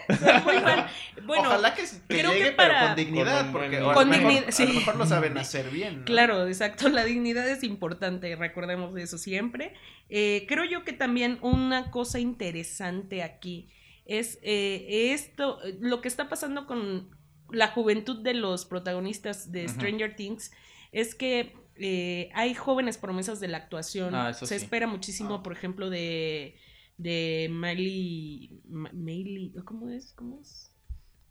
Bueno, Ojalá que, que llegue, llegue, pero pero con con dignidad, Con porque buen a lo Con mejor- dignidad, a sí. lo mejor lo saben hacer bien. ¿no? Claro, exacto. La dignidad es importante, recordemos de eso siempre. Eh, creo yo que también una cosa interesante aquí es eh, esto, eh, lo que está pasando con la juventud de los protagonistas de. Stranger Things es que eh, hay jóvenes promesas de la actuación. Ah, Se sí. espera muchísimo, por ejemplo, de, de Miley, ¿cómo es? ¿Cómo es?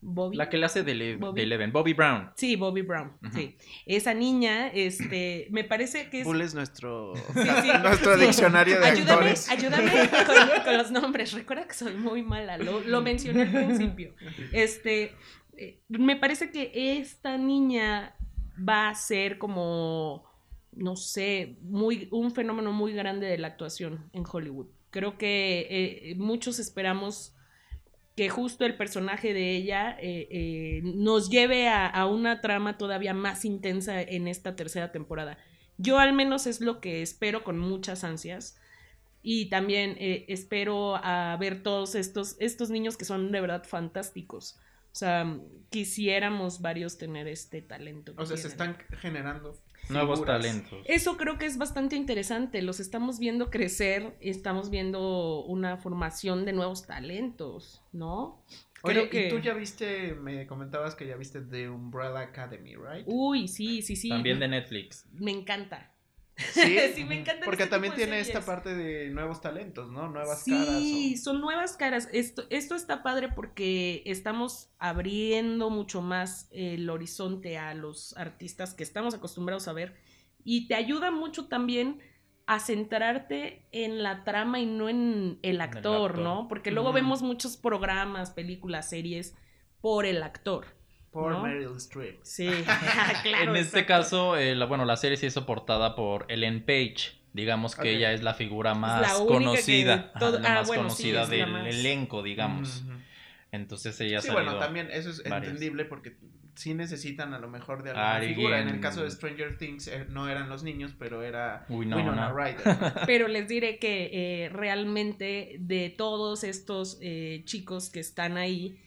Bobby. La que le hace de, Le- Bobby. de Eleven, Bobby Brown. Sí, Bobby Brown, sí. Esa niña, este, me parece que es... Bull es nuestro, Sí, sí. nuestro diccionario de Ayúdame, actores. ayúdame con, con los nombres. Recuerda que soy muy mala. Lo, lo mencioné al principio. Este, eh, me parece que esta niña va a ser como, no sé, muy, un fenómeno muy grande de la actuación en Hollywood. Creo que eh, muchos esperamos que justo el personaje de ella eh, eh, nos lleve a, a una trama todavía más intensa en esta tercera temporada. Yo al menos es lo que espero con muchas ansias. Y también eh, espero a ver todos estos, estos niños que son de verdad fantásticos. O sea, quisiéramos varios tener este talento. O sea, se están generando Nuevos figuras. talentos. Eso creo que es bastante interesante. Los estamos viendo crecer, estamos viendo una formación de nuevos talentos, ¿no? Oye, Creo que- y tú ya viste, me comentabas que ya viste The Umbrella Academy, ¿right? Uy, sí, sí, sí. También de Netflix. Me encanta. Sí, Sí, me Porque este también tiene esta parte de nuevos talentos, ¿no? Nuevas sí, caras. o- son nuevas caras. Esto, esto está padre porque estamos abriendo mucho más el horizonte a los artistas que estamos acostumbrados a ver y te ayuda mucho también a centrarte en la trama y no en el actor, actor. ¿no? Porque luego vemos muchos programas, películas, series por el actor. Por ¿no? Meryl Streep. Sí, claro. en este exacto. caso, eh, la, bueno, la serie sí es soportada por Ellen Page. Digamos que ella es la figura más la conocida. ajá, la ah, más bueno, conocida del más- elenco, digamos. Ujú. Entonces ella Sí, bueno, también eso es varias. entendible porque sí necesitan a lo mejor de alguna Alguien- figura. En el caso de Stranger Things eh, no eran los niños, pero era Winona. Winona Ryder. ¿no? Pero les diré que eh, realmente de todos estos eh, chicos que están ahí,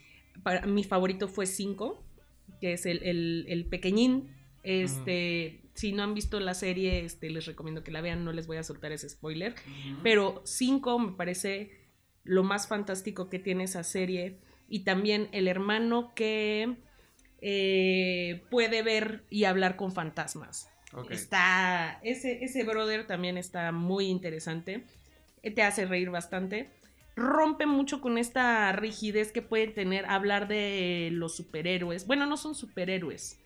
para, mi favorito fue Cinco, que es el, el- el pequeñín. Este, si no han visto la serie, este, les recomiendo que la vean, no les voy a soltar ese spoiler. Pero Cinco me parece lo más fantástico que tiene esa serie. Y también el hermano que eh, puede ver y hablar con fantasmas. Está. Ese, ese brother también está muy interesante. Te hace reír bastante. Rompe mucho con esta rigidez que puede tener hablar de los superhéroes. Bueno, no son superhéroes.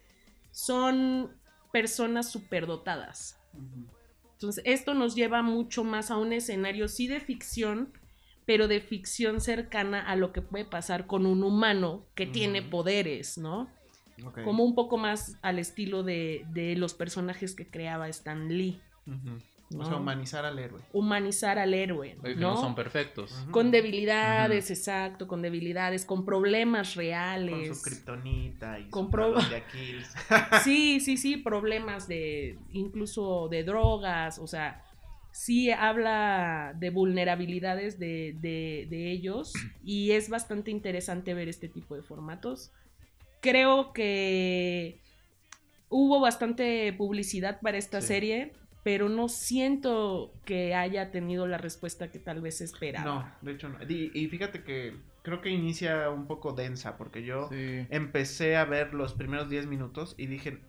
Son personas superdotadas. Entonces, esto nos lleva mucho más a un escenario, sí de ficción, pero de ficción cercana a lo que puede pasar con un humano que tiene poderes, ¿no? Como un poco más al estilo de, de los personajes que creaba Stan Lee. Ujú. ¿No? O sea, humanizar al héroe. Humanizar al héroe, ¿no? no son perfectos. Con debilidades, exacto, con debilidades, con problemas Con reales. su kriptonita y Con su pro- de Aquiles. Sí, sí, sí, problemas de incluso de drogas, o sea, sí habla de vulnerabilidades de, de- de ellos y es bastante interesante ver este tipo de formatos. Creo que hubo bastante publicidad para esta Sí. serie, pero no siento que haya tenido la respuesta que tal vez esperaba. No, de hecho no. Y, y fíjate que creo que inicia un poco densa porque yo Sí. empecé a ver los primeros 10 minutos y dije,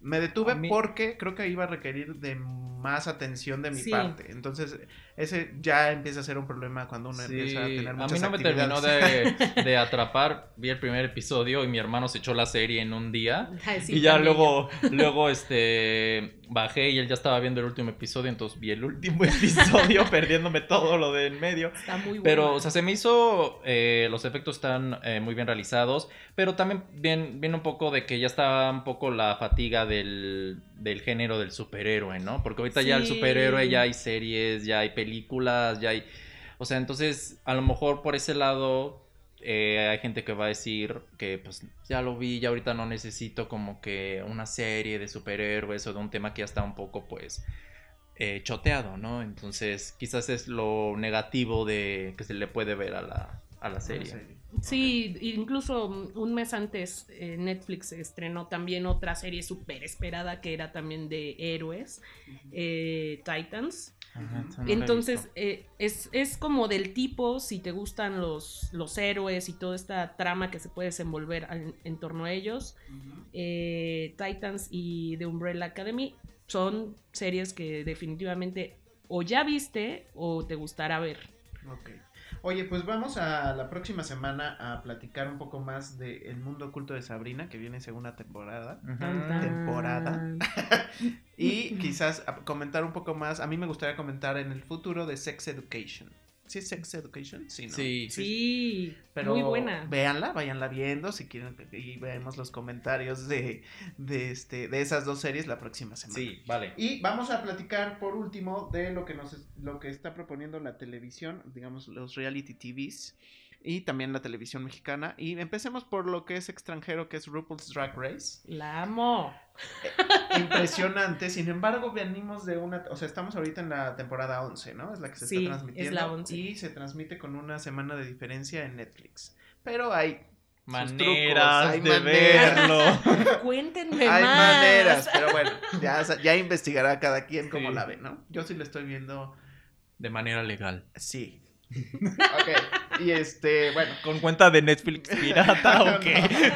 me detuve mí- porque creo que iba a requerir de más atención de mi Sí. parte. Entonces ese ya empieza a ser un problema cuando uno Sí, empieza a tener a muchas mí no me terminó de, de atrapar. Vi el primer episodio y mi hermano se echó la serie en un día. Ay, sí, y ya también luego, luego este bajé y él ya estaba viendo el último episodio, entonces vi el último episodio perdiéndome todo lo de en medio. Está muy bueno. Pero, o sea, se me hizo, eh, los efectos están eh, muy bien realizados, pero también viene, viene un poco de que ya está un poco la fatiga del, del género del superhéroe, ¿no? Porque ahorita ya el Sí. superhéroe ya hay series, ya hay películas, ya hay... O sea, entonces, a lo mejor por ese lado... eh, hay gente que va a decir que pues ya lo vi, ya ahorita no necesito como que una serie de superhéroes o de un tema que ya está un poco pues eh, choteado, ¿no? Entonces quizás es lo negativo de que se le puede ver a la, a la serie. Sí, incluso mm, un mes antes eh, Netflix estrenó también otra serie súper esperada que era también de héroes, eh, Titans. Entonces, eh, es, es como del tipo, si te gustan los, los héroes y toda esta trama que se puede desenvolver en, en torno a ellos, eh, Titans y The Umbrella Academy son series que definitivamente o ya viste o te gustará ver. Oye, pues vamos a la próxima semana a platicar un poco más del El mundo oculto de Sabrina, que viene segunda temporada. Temporada. Y quizás comentar un poco más. A mí me gustaría comentar en el futuro de Sex Education. ¿Sí es Sex Education? Sí, ¿no? Sí. Sí, Pero muy buena. Véanla, váyanla viendo si quieren y vemos los comentarios de, de, este, de esas dos series la próxima semana. Sí, vale. Y vamos a platicar por último de lo que nos es- lo que está proponiendo la televisión, digamos los reality TVs y también la televisión mexicana. Y empecemos por lo que es extranjero, que es RuPaul's Drag Race. La amo. Impresionante, sin embargo, venimos de una, o sea, estamos ahorita en la temporada 11, ¿no? Es la que se Sí, está es transmitiendo la 11. y se transmite con una semana de diferencia en Netflix. Pero hay Maneras trucos, de maneras. verlo. Cuéntenme Hay más. maneras, pero bueno, ya, ya investigará cada quien cómo Sí. la ve, ¿no? Yo sí lo estoy viendo, De manera legal. sí. ok, y este, bueno. ¿Con cuenta de Netflix pirata o qué?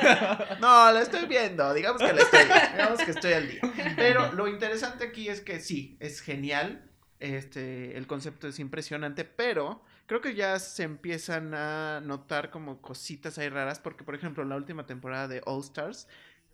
No, la estoy viendo, digamos que la estoy, digamos que estoy al día. Pero lo interesante aquí es que sí, es genial, este, el concepto es impresionante, pero creo que ya se empiezan a notar como cositas ahí raras, porque por ejemplo, la última temporada de All Stars,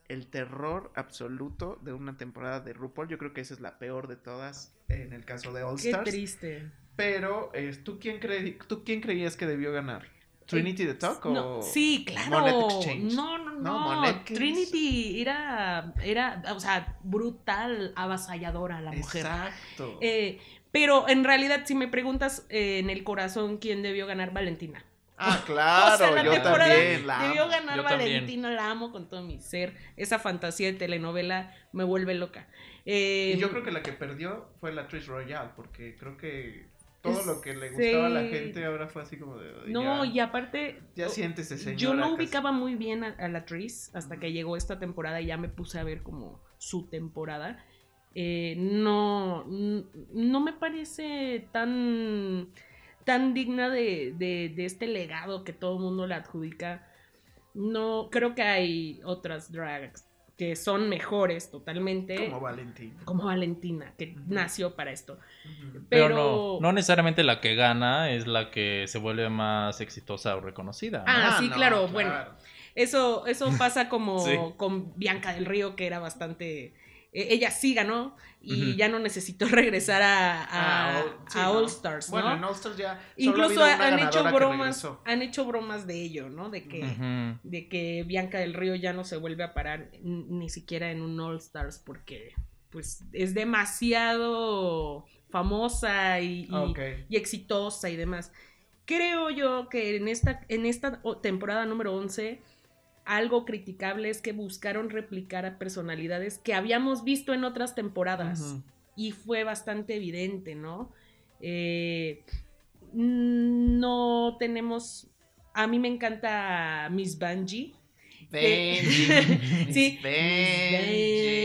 el terror absoluto de una temporada de RuPaul, yo creo que esa es la peor de todas en el caso de All Qué Stars. triste. Pero, eh, ¿tú, quién cre- ¿tú quién creías que debió ganar? ¿Trinity the Talk o No, sí, claro. Monet Exchange? No, no, No, no. Monet, ¿qué Trinity era, era, o sea, brutal, avasalladora la mujer. Exacto. Eh, pero en realidad, si me preguntas eh, en el corazón quién debió ganar, Valentina. Ah, claro, O sea, la yo temporada también. La Debió amo. ganar Yo también. Valentina, la amo con todo mi ser. Esa fantasía de telenovela me vuelve loca. Eh, Y yo creo que la que perdió fue la Trish Royale, porque creo que todo lo que le gustaba a la gente ahora fue así como de. "Ay, No, ya, y aparte. ya siéntese, señora. Yo no casi". ubicaba muy bien a, a la actriz hasta que llegó esta temporada y ya me puse a ver como su temporada. Eh, no, no me parece tan, tan digna de, de- de este legado que todo el mundo le adjudica. No, creo que hay otras drags que son mejores totalmente. Como Valentín. como Valentina, que nació para esto. Pero, Pero, no, no necesariamente la que gana es la que se vuelve más exitosa o reconocida. ¿no? Ah, sí, no, claro, bueno. Eso, eso pasa como Sí. con Bianca del Río, que era bastante. E- ella sí ganó y ya no necesitó regresar a, a, Ah, All- sí, a ¿no? All Stars, ¿no? Bueno, en All Stars ya. ha Incluso han hecho bromas, han hecho bromas de ello, ¿no? De que, de que Bianca del Río ya no se vuelve a parar ni siquiera en un All Stars porque pues es demasiado famosa y, y- y exitosa y demás. Creo yo que en esta, en esta temporada número 11 algo criticable es que buscaron replicar a personalidades que habíamos visto en otras temporadas y fue bastante evidente, ¿no? Eh, no tenemos... A mí me encanta Miss Bungie. Benji. sí. Benji.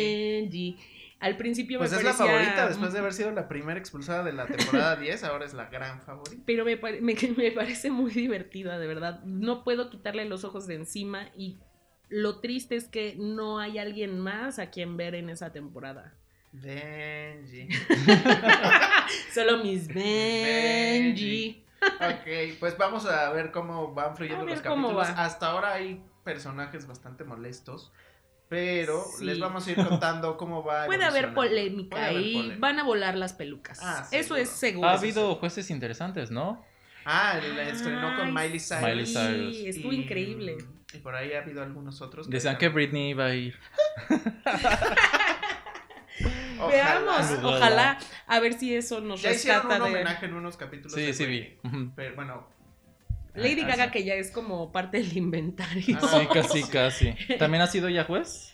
Al principio Pues me es la parecía... favorita después de haber sido la primera expulsada de la temporada 10, ahora es la gran favorita. Pero me, me, me parece muy divertida, de verdad. No puedo quitarle los ojos de encima y lo triste es que no hay alguien más a quien ver en esa temporada. Benji. Solo mis Benji. Ok, pues vamos a ver cómo van fluyendo los capítulos. Hasta ahora hay personajes bastante molestos, pero Sí. les vamos a ir contando cómo va. Puede haber polémica Puede haber y polémica. van a volar las pelucas. Ah, Eso seguro. es seguro. Ha habido jueces interesantes, ¿no? Ah, el estrenó con Miley Cyrus. Miley Cyrus. Sí, estuvo Y- increíble. Y por ahí ha habido algunos otros. Decían que Britney iba a ir. Ojalá. Veamos, Ojalá. ojalá, a ver si eso nos Ya hicieron rescata un de homenaje en unos capítulos. Sí, de sí vi. Pero bueno. Lady ah, Gaga sí. que ya es como parte del inventario. Ah, Sí, casi, casi. ¿También ha sido ya juez?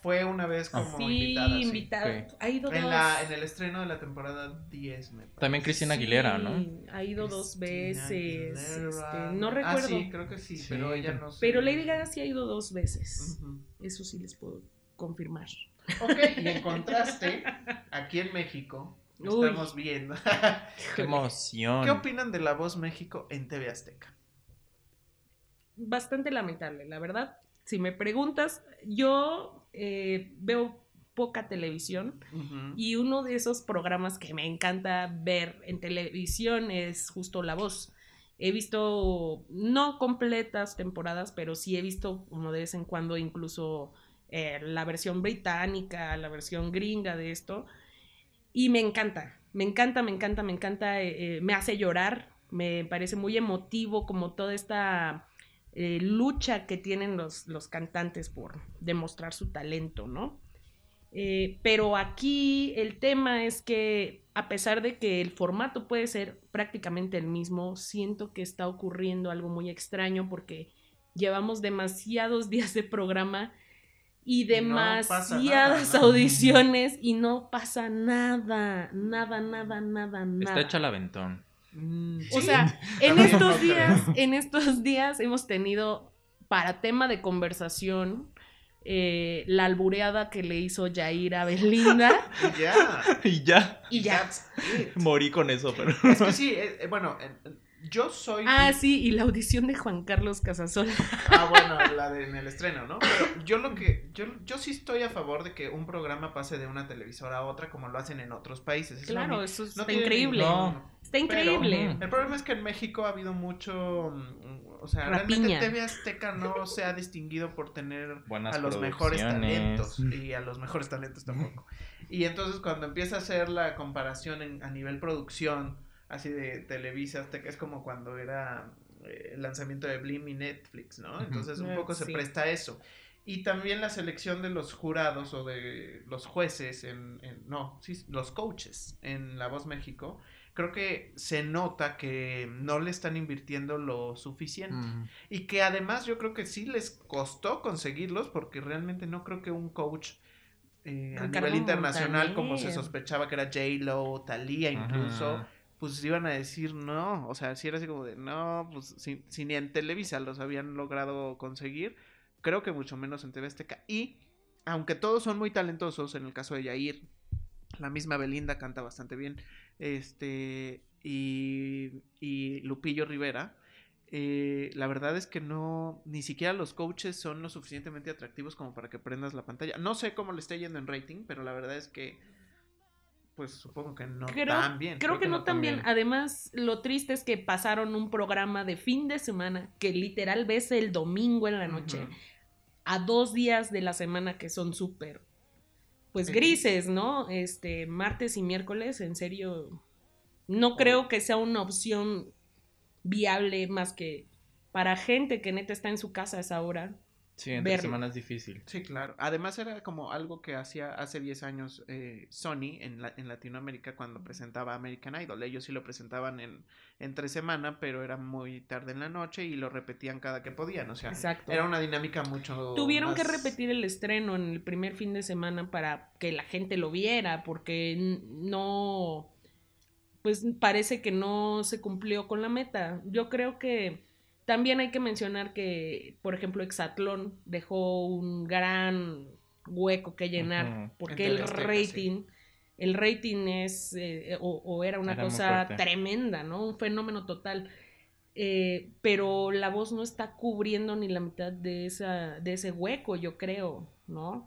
Fue una vez como sí, invitada. sí. invitada. Ok. Ha ido En, dos. la, en el estreno de la temporada 10, me parece. También Cristina Aguilera, Sí, ¿no? Ha ido dos Cristina veces. Aguilera. este, no Ah, recuerdo. sí, creo que sí, Sí, pero ella no sé. Pero Lady Gaga sí ha ido dos veces. Ujú. Eso sí les puedo confirmar. Ok, y en contraste, aquí en México, Uy. estamos viendo. ¡Qué emoción! ¿Qué opinan de La Voz México en TV Azteca? Bastante lamentable, la verdad. Si me preguntas, yo eh, veo poca televisión. Y uno de esos programas que me encanta ver en televisión es justo La Voz. He visto, no completas temporadas, pero sí he visto uno de vez en cuando incluso eh, la versión británica, la versión gringa de esto. Y me encanta, me encanta, me encanta, me encanta, eh, eh, me hace llorar, me parece muy emotivo como toda esta eh, lucha que tienen los, los cantantes por demostrar su talento, ¿no? Eh, pero aquí el tema es que a pesar de que el formato puede ser prácticamente el mismo, siento que está ocurriendo algo muy extraño porque llevamos demasiados días de programa y no demasiadas audiciones y no pasa nada, nada, nada, nada, nada. Está hecha el aventón. Mm, O sea, en estos días, en estos días hemos tenido para tema de conversación eh, la albureada que le hizo Jair a Belinda Y ya. y ya. y ya. Morí con eso, pero. Es que sí, eh, eh, bueno, eh, yo soy. Ah, sí, y la audición de Juan Carlos Casasola. Ah, bueno, la de en el estreno, ¿no? Pero yo lo que. Yo, yo sí estoy a favor de que un programa pase de una televisora a otra como lo hacen en otros países. Claro, eso no tiene increíble. No. Está increíble. El problema es que en México ha habido mucho. mm, O sea, Rapiña. realmente TV Azteca no se ha distinguido por tener Buenas a los mejores talentos. Y a los mejores talentos tampoco. Y entonces cuando empieza a hacer la comparación en- a nivel producción, así de Televisa Azteca, es como cuando era eh, el lanzamiento de Blim y Netflix, ¿no? Entonces un poco se sí. presta a eso. Y también la selección de los jurados o de los jueces en, en- no, sí, los coaches en La Voz México, creo que se nota que no le están invirtiendo lo suficiente. Mm. Y que además yo creo que sí les costó conseguirlos porque realmente no creo que un coach eh, a nivel internacional como se sospechaba que era J-Lo, Thalía incluso, Ajá. pues iban a decir no, o sea, si era así como de no, pues si, si ni en Televisa los habían logrado conseguir, creo que mucho menos en TV Azteca. Y aunque todos son muy talentosos, en el caso de Yair, la misma Belinda canta bastante bien, este, y, y Lupillo Rivera, eh, la verdad es que no, ni siquiera los coaches son lo suficientemente atractivos como para que prendas la pantalla. No sé cómo le está yendo en rating, pero la verdad es que, pues supongo que no Creo, tan bien. creo que no tan bien. bien. Además, lo triste es que pasaron un programa de fin de semana que literal ves el domingo en la noche a dos días de la semana que son súper, pues grises, ¿no? Este, martes y miércoles, en serio, no creo que sea una opción viable más que para gente que neta está en su casa a esa hora. Sí, entre Verlo. semanas difícil. Sí, claro. Además era como algo que hacía hace 10 años eh, Sony en, la- en Latinoamérica cuando presentaba American Idol. Ellos sí lo presentaban en entre semana, pero era muy tarde en la noche y lo repetían cada que podían. O sea, Exacto. era una dinámica mucho Tuvieron que repetir el estreno en el primer fin de semana para que la gente lo viera, porque no, pues parece que no se cumplió con la meta. Yo creo que también hay que mencionar que, por ejemplo, Exatlón dejó un gran hueco que llenar, porque el Azteca, rating, el rating es, eh, o, o era una Era cosa tremenda, ¿no? Un fenómeno total. Eh, pero la voz no está cubriendo ni la mitad de, esa, de ese hueco, yo creo, ¿no?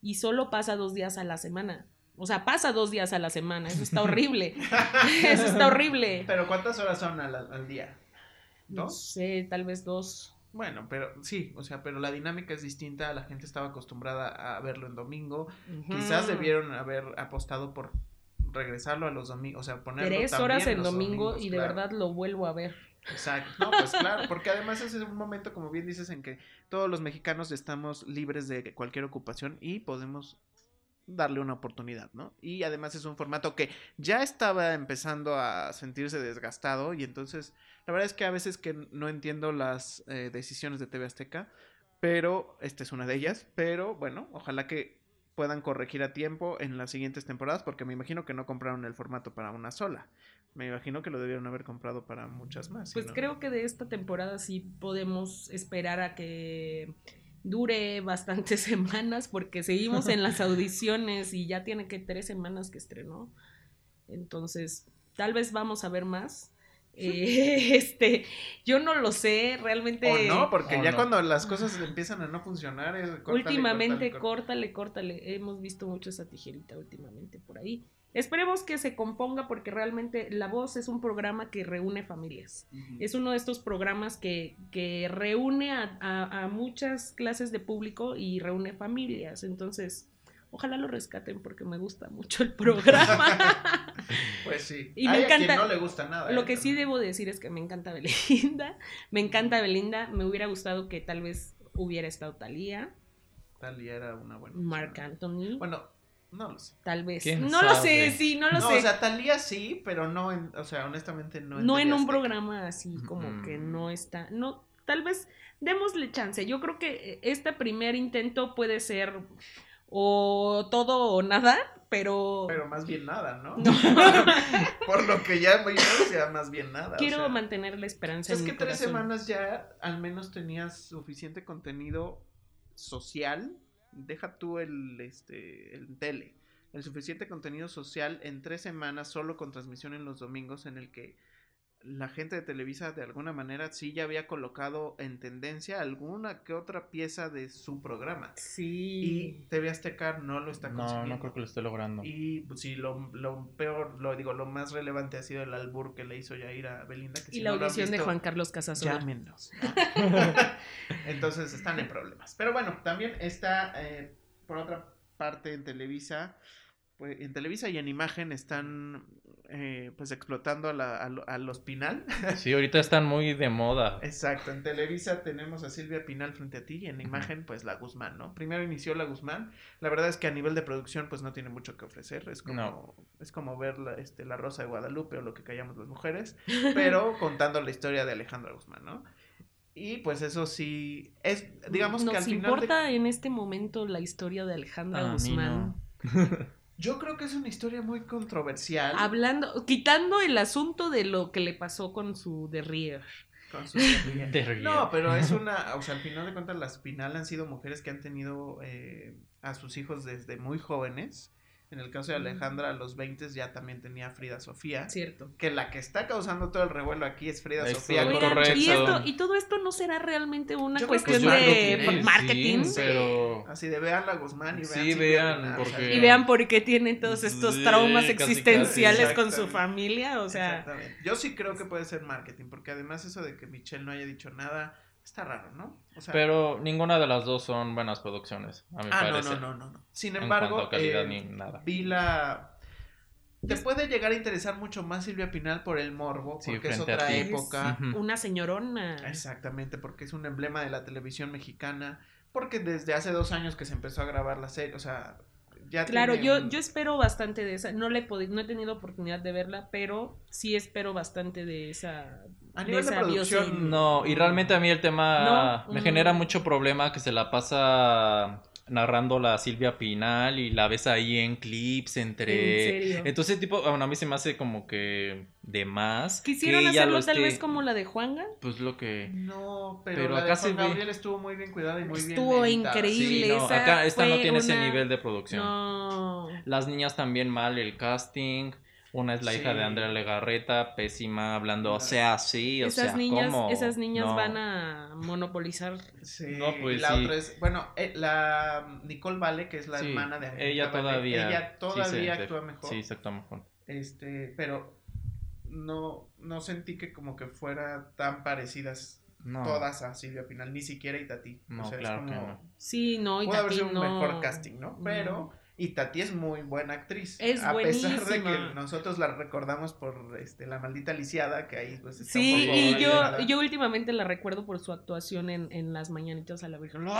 Y solo pasa dos días a la semana. O sea, pasa dos días a la semana. Eso está horrible. Eso está horrible. Pero ¿cuántas horas son al, al día? No ¿Dos? sé, tal vez dos. Bueno, pero sí, o sea, pero la dinámica es distinta, la gente estaba acostumbrada a verlo en domingo, quizás debieron haber apostado por regresarlo a los domingos, o sea, ponerlo Tres también horas en domingo domingos, y de verdad lo vuelvo a ver. Exacto, no, pues claro, porque además ese es un momento, como bien dices, en que todos los mexicanos estamos libres de cualquier ocupación y podemos darle una oportunidad, ¿no? Y además es un formato que ya estaba empezando a sentirse desgastado y entonces la verdad es que a veces que no entiendo las eh, decisiones de TV Azteca, pero esta es una de ellas, pero bueno, ojalá que puedan corregir a tiempo en las siguientes temporadas porque me imagino que no compraron el formato para una sola. Me imagino que lo debieron haber comprado para muchas más. Pues creo que de esta temporada sí podemos esperar a que dure bastantes semanas porque seguimos en las audiciones y ya tiene que tres semanas que estrenó. Entonces, tal vez vamos a ver más. Eh, este, yo no lo sé, realmente. O no, porque O ya no. cuando las cosas empiezan a no funcionar es córtale, últimamente, córtale, córtale. córtale, córtale. Hemos visto mucho esa tijerita últimamente por ahí. Esperemos que se componga porque realmente La Voz es un programa que reúne familias. Es uno de estos programas que, que reúne a, a- a muchas clases de público y reúne familias. Entonces, ojalá lo rescaten porque me gusta mucho el programa. Pues sí. Y me Hay a quien encanta- no le gusta nada. Lo ¿eh? que sí debo decir es que me encanta Belinda. Me encanta Belinda. Me hubiera gustado que tal vez hubiera estado Talía, Talía era una buena. Marc opción. Anthony. Bueno, no lo sé. tal vez. ¿Quién No lo sé, sí, no lo no, sé. o sea, Talía sí, pero no en, o sea, honestamente no en no en un Azteca. programa así como Mm. que no está, no, tal vez démosle chance. Yo creo que este primer intento puede ser o todo o nada, pero, Pero más bien nada, ¿no? No. Por lo que ya vimos, ya más bien nada. o quiero sea. mantener la esperanza. Es en que mi tres corazón. semanas ya al menos tenías suficiente contenido social. Deja tú el, este, el tele. El suficiente contenido social en tres semanas solo con transmisión en los domingos en el que la gente de Televisa de alguna manera sí ya había colocado en tendencia alguna que otra pieza de su programa. Y Sí. TV Azteca no lo está No, consiguiendo. no creo que lo esté logrando. Y pues, sí, lo, lo peor, lo digo, lo más relevante ha sido el albur que le hizo Yair a Belinda. Que Y si la no audición de Juan Carlos Casasola. Llámenos. Entonces están en problemas. Pero bueno, también está, eh, por otra parte, en Televisa, pues, en Televisa y en Imagen están eh, pues explotando a, la, a, lo- a los Pinal. Sí, ahorita están muy de moda. Exacto, en Televisa tenemos a Silvia Pinal frente a ti y en Imagen pues la Guzmán, ¿no? Primero inició la Guzmán. La verdad es que a nivel de producción pues no tiene mucho que ofrecer. Es como, No. es como ver la, este, la Rosa de Guadalupe o lo que callamos las mujeres, pero contando la historia de Alejandra Guzmán, ¿no? Y pues eso sí, es, digamos ¿Nos que al final... de- importa en este momento la historia de Alejandra A mí Guzmán? no. Yo creo que es una historia muy controversial. Hablando, quitando el asunto de lo que le pasó con su derrier. con su- De río. No, pero es una, o sea, al final de cuentas las Pinal han sido mujeres que han tenido eh, a sus hijos desde muy jóvenes. En el caso de Alejandra, a los 20 ya también tenía Frida Sofía. Cierto. Que la que está causando todo el revuelo aquí es Frida Eso, Sofía. Oigan, y, esto, y todo esto no será realmente una Yo cuestión es de marketing, marketing. Sí, pero... Así de vean la Guzmán y vean. Sí, Silvia vean, porque- o sea, Y vean por qué tienen todos estos Sí, traumas casi, casi. existenciales con su familia. O sea, Exactamente. Yo sí creo que puede ser marketing, porque además eso de que Michelle no haya dicho nada está raro, ¿no? O sea, Pero ninguna de las dos son buenas producciones, a mi ah, no, parecer. no, no, no, no. Sin embargo, cuanto a calidad eh, ni nada. vi la. Te puede llegar a interesar mucho más Silvia Pinal por el morbo, Sí, porque es a otra época. Una señorona. Exactamente, porque es un emblema de la televisión mexicana. Porque desde hace dos años que se empezó a grabar la serie, o sea, ya Claro, tiene yo, un- yo espero bastante de esa. No, le he no he tenido oportunidad de verla, pero sí espero bastante de esa. A de nivel de producción. No, y realmente a mí el tema No, me mm. genera mucho problema que se la pasa narrando la Silvia Pinal y la ves ahí en clips entre... En serio. Entonces, tipo, bueno, a mí se me hace como que de más. Quisieron que hacerlo lo tal vez como la de Juanga. Pues lo que... No, pero, Pero la de acá Juan ve- Gabriel estuvo muy bien cuidada y muy Estuvo bien editada. increíble. Sí, no, esa acá esta no tiene ese nivel de producción. No. Las niñas también mal, el casting. Una es la hija de Andrea Legarreta, pésima, hablando, o sea, sí, o esas sea, niñas, ¿cómo? esas niñas No. van a monopolizar. Sí, No, pues y la sí. otra es, bueno, eh, la Nicole Vale, que es la Sí, hermana de Angélica ella Vale, todavía. ella sí todavía se- actúa mejor. Sí, se actúa mejor. Este, pero no, no sentí que como que fuera tan parecidas No, todas a Silvia Pinal, ni siquiera Itati. No, o sea, claro es que como, no. Sí, no, y puede haber sido un mejor casting, ¿no? Pero Itati es muy buena actriz. Es a pesar de buenísima. que nosotros la recordamos por este, la maldita lisiada, que ahí pues está Sí, un poco y yo, alienada. yo últimamente la recuerdo por su actuación en, en Las Mañanitas a la Virgen.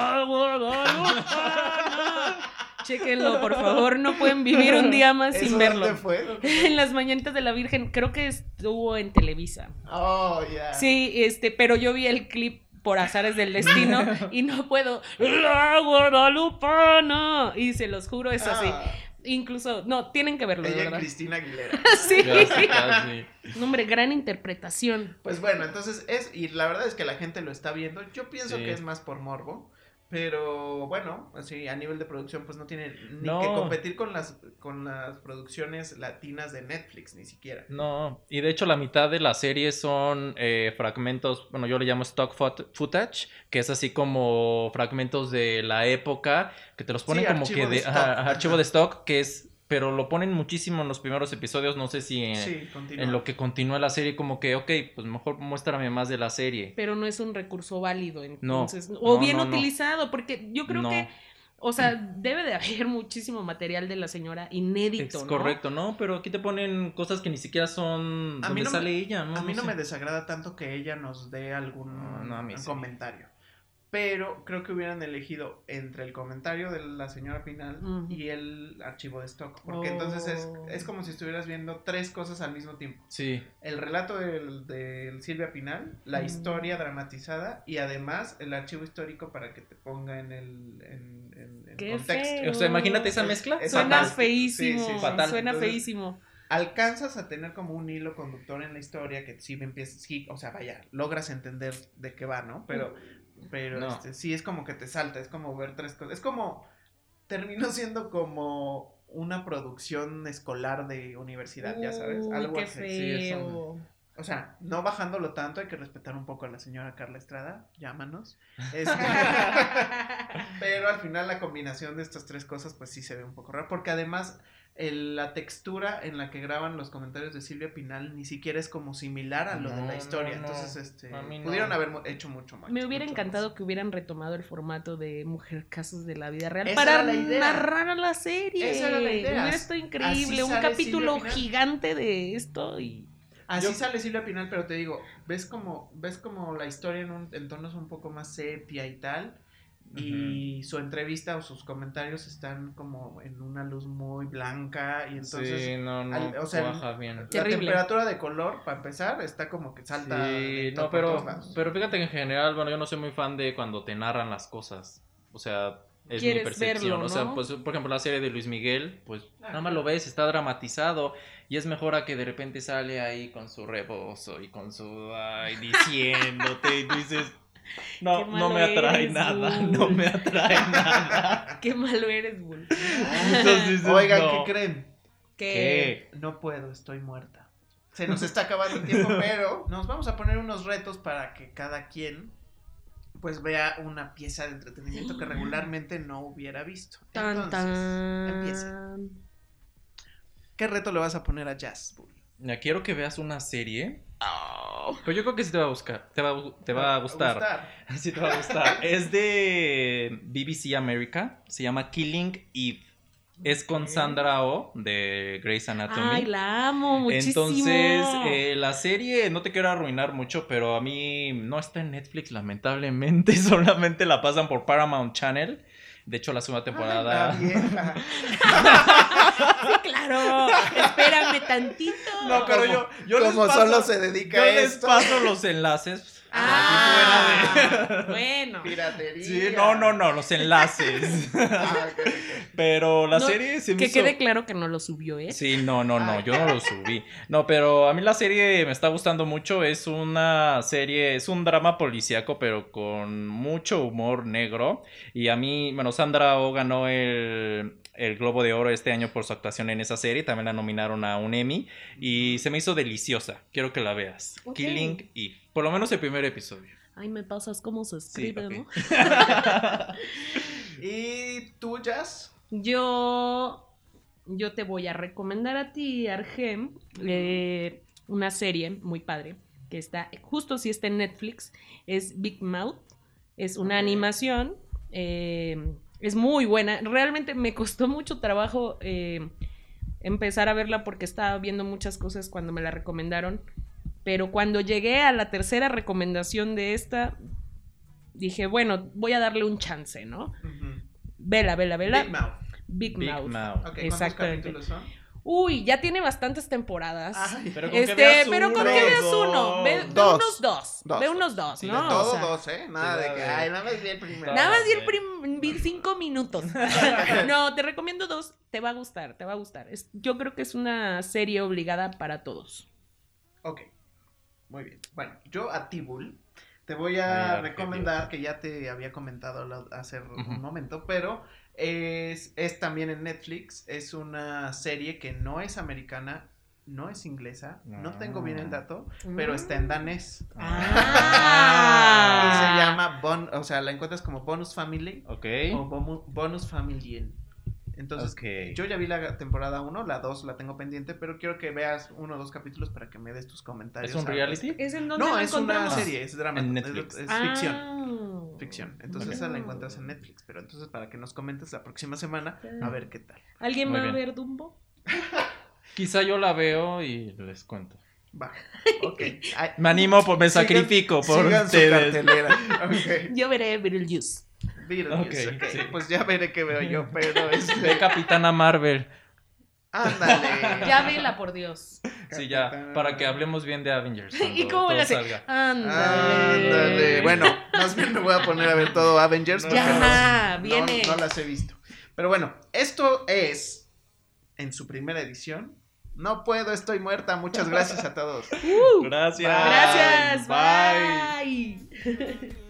Chequenlo, por favor, no pueden vivir un día más ¿Eso sin verlo. dónde fue? En Las Mañanitas de la Virgen, creo que estuvo en Televisa. Oh, ya. Sí, este, pero yo vi el clip por azares del destino y no puedo. ¡La Guadalupana! Y se los juro, es así. Ah, Incluso, no, tienen que verlo, ella y verdad. Cristina Aguilera. Sí. Casi, casi. No, Hombre, gran interpretación. Pues bueno, entonces es, y la verdad es que la gente lo está viendo. Yo pienso Sí. que es más por morbo. Pero bueno, así a nivel de producción, pues no tiene ni No. que competir con las, con las producciones latinas de Netflix, ni siquiera. No, y de hecho la mitad de la serie son eh, fragmentos, bueno, yo le llamo stock footage, que es así como fragmentos de la época, que te los ponen Sí, como que de stock, ajá. archivo de stock, que es, pero lo ponen muchísimo en los primeros episodios, no sé si en, sí, continúa. en lo que continúa la serie, como que, ok, pues mejor muéstrame más de la serie. Pero no es un recurso válido, entonces. No, o no, bien no, no. utilizado, porque yo creo No. que. O sea, debe de haber muchísimo material de la señora inédito, Es ¿no? correcto, ¿no? Pero aquí te ponen cosas que ni siquiera son A mí donde no sale me- ella, ¿no? a mí no sé. me desagrada tanto que ella nos dé algún No, no, a mí sí. comentario. Pero creo que hubieran elegido entre el comentario de la señora Pinal y el archivo de stock. Porque entonces es, Oh. es como si estuvieras viendo tres cosas al mismo tiempo. Sí, El relato del, del Silvia Pinal, la historia dramatizada y además el archivo histórico para que te ponga en el en, en- en Qué contexto. feo. o sea, imagínate esa Es- mezcla. es Suena fatal. feísimo. Sí, sí, fatal. Suena Entonces, feísimo. alcanzas a tener como un hilo conductor en la historia que sí empiezas, sí, o sea, vaya, logras entender de qué va, ¿no? Pero, pero No. este, sí es como que te salta, es como ver tres cosas, es como, terminó siendo como una producción escolar de universidad, ya sabes, algo qué así. sí, es feo. O sea, no bajándolo tanto, hay que respetar un poco a la señora Carla Estrada, llámanos. Este, pero al final la combinación de estas tres cosas, pues sí se ve un poco raro, porque además el- la textura en la que graban los comentarios de Silvia Pinal ni siquiera es como similar a lo de la historia. no, no. Entonces, este, pudieron haber hecho mucho más. Me hubiera encantado más. que hubieran retomado el formato de Mujer Casos de la Vida Real Esa para la narrar a la serie. Esa era la idea. Hubiera estado increíble. Un capítulo gigante de esto y. Así Yo- sale Silvia Pinal, pero te digo, ves como, ves como la historia en, un, en tonos un poco más sepia y tal. Y su entrevista o sus comentarios están como en una luz muy blanca. Y entonces sí, no, no, al- o sea, cuaja bien. La Terrible. temperatura de color, para empezar, está como que salta. Sí, no, pero, pero fíjate que en general, bueno, yo no soy muy fan de cuando te narran las cosas. O sea, es mi percepción. verlo, O sea, pues, por ejemplo, la serie de Luis Miguel, pues Ah, nada más lo ves, está dramatizado. Y es mejor a que de repente sale ahí con su rebozo y con su. Ay, diciéndote y dices. No, no me atrae eres, nada, Bull. no me atrae nada. Qué malo eres, Bull. Entonces Oigan, no. ¿qué creen? ¿Qué? ¿Qué? No puedo, estoy muerta. Se nos está acabando el tiempo, pero nos vamos a poner unos retos para que cada quien pues vea una pieza de entretenimiento que regularmente no hubiera visto. Tan, Entonces, empieza. tan. ¿Qué reto le vas a poner a Jazz? Bull? Ya quiero que veas una serie. Pero yo creo que sí te va a buscar. Te va, a- te va a gustar. Sí te va a gustar. es de BBC America. Se llama Killing Eve. Es con. Sandra Oh de Grey's Anatomy. Ay, la amo muchísimo. Entonces, eh, la serie, no te quiero arruinar mucho, pero a mí no está en Netflix, lamentablemente. Solamente la pasan por Paramount Channel. De hecho, la segunda temporada. Ay, la vieja. Sí, claro. Espérame tantito. No, pero yo, yo les Como paso, solo se dedica yo a les esto. paso los enlaces Ah, bueno. Piratería. Sí, no, no, no, los enlaces. Ah, pero la No, serie se me Que hizo- quede claro que no lo subió, ¿eh? Sí, no, no, no, Ay. yo no lo subí. No, pero a mí la serie me está gustando mucho. Es una serie, es un drama policíaco, pero con mucho humor negro. Y a mí, bueno, Sandra Oh ganó el, el Globo de Oro este año por su actuación en esa serie. También la nominaron a un Emmy. Y se me hizo deliciosa. Quiero que la veas. Killing Eve. Por lo menos el primer episodio. Ay, me pasas cómo se escribe. ¿no? ¿Y tú, Jazz? Yo, yo te voy a recomendar a ti, Argem, eh, una serie muy padre que está, justo si está en Netflix, es Big Mouth. Es una animación, eh, es muy buena. Realmente me costó mucho trabajo eh, empezar a verla porque estaba viendo muchas cosas cuando me la recomendaron. Pero cuando llegué a la tercera recomendación de esta, dije, bueno, voy a darle un chance, ¿no? Vela, vela, vela. Big Mouth. Big, Big Mouth. Mouth. Ok, ¿cuántos Exactamente. son? Uy, ya tiene bastantes temporadas. Ay, Pero con que este, veas pero con uno, que veas dos. uno, ve, ve Dos. unos dos, Dos. ve unos dos, Sí, ¿no? todo O sea, dos, ¿eh? Nada Sí, de que, ay, nada más vi el primero. Nada más vi el prim- cinco minutos. no, te recomiendo dos, te va a gustar, te va a gustar. Es, yo creo que es una serie obligada para todos. Ok, muy bien. Bueno, yo a Tibul te voy a recomendar, que ya te había comentado hace un momento, pero es, es también en Netflix. Es una serie que no es americana, no es inglesa, no tengo bien el Ah. dato, pero está en danés. Ah. Y se llama, bon, o sea, la encuentras como Bonus Family Ok. o Bomu- Bonus Familien. Entonces, Ok. yo ya vi la temporada 1, la 2 la tengo pendiente, pero quiero que veas uno o dos capítulos para que me des tus comentarios. ¿Es un al reality? ¿Es en donde no, es una serie, es drama. En es- Netflix. Es, Ah. ficción. Ficción. Entonces esa la encuentras en Netflix. Pero entonces para que nos comentes la próxima semana, a ver qué tal. ¿Alguien Muy va a ver Dumbo? Quizá yo la veo y les cuento. Va. Ok. Ay, Me animo, por, me sigan- sacrifico por sigan su ustedes. cartelera. Ok. Yo veré Beetlejuice. Beetlejuice, sí. Pues ya veré qué veo yo, pero De este. Capitana Marvel. Ándale. Ya vela, por Dios. Sí, ya, para que hablemos bien de Avengers. ¿Y cómo le hace? Ándale. Bueno, más bien me voy a poner a ver todo Avengers porque Ya, no- viene. No, no las he visto. Pero bueno, esto es en su primera edición. No puedo, estoy muerta. Muchas gracias a todos. Uh, Gracias. gracias. Bye. Bye.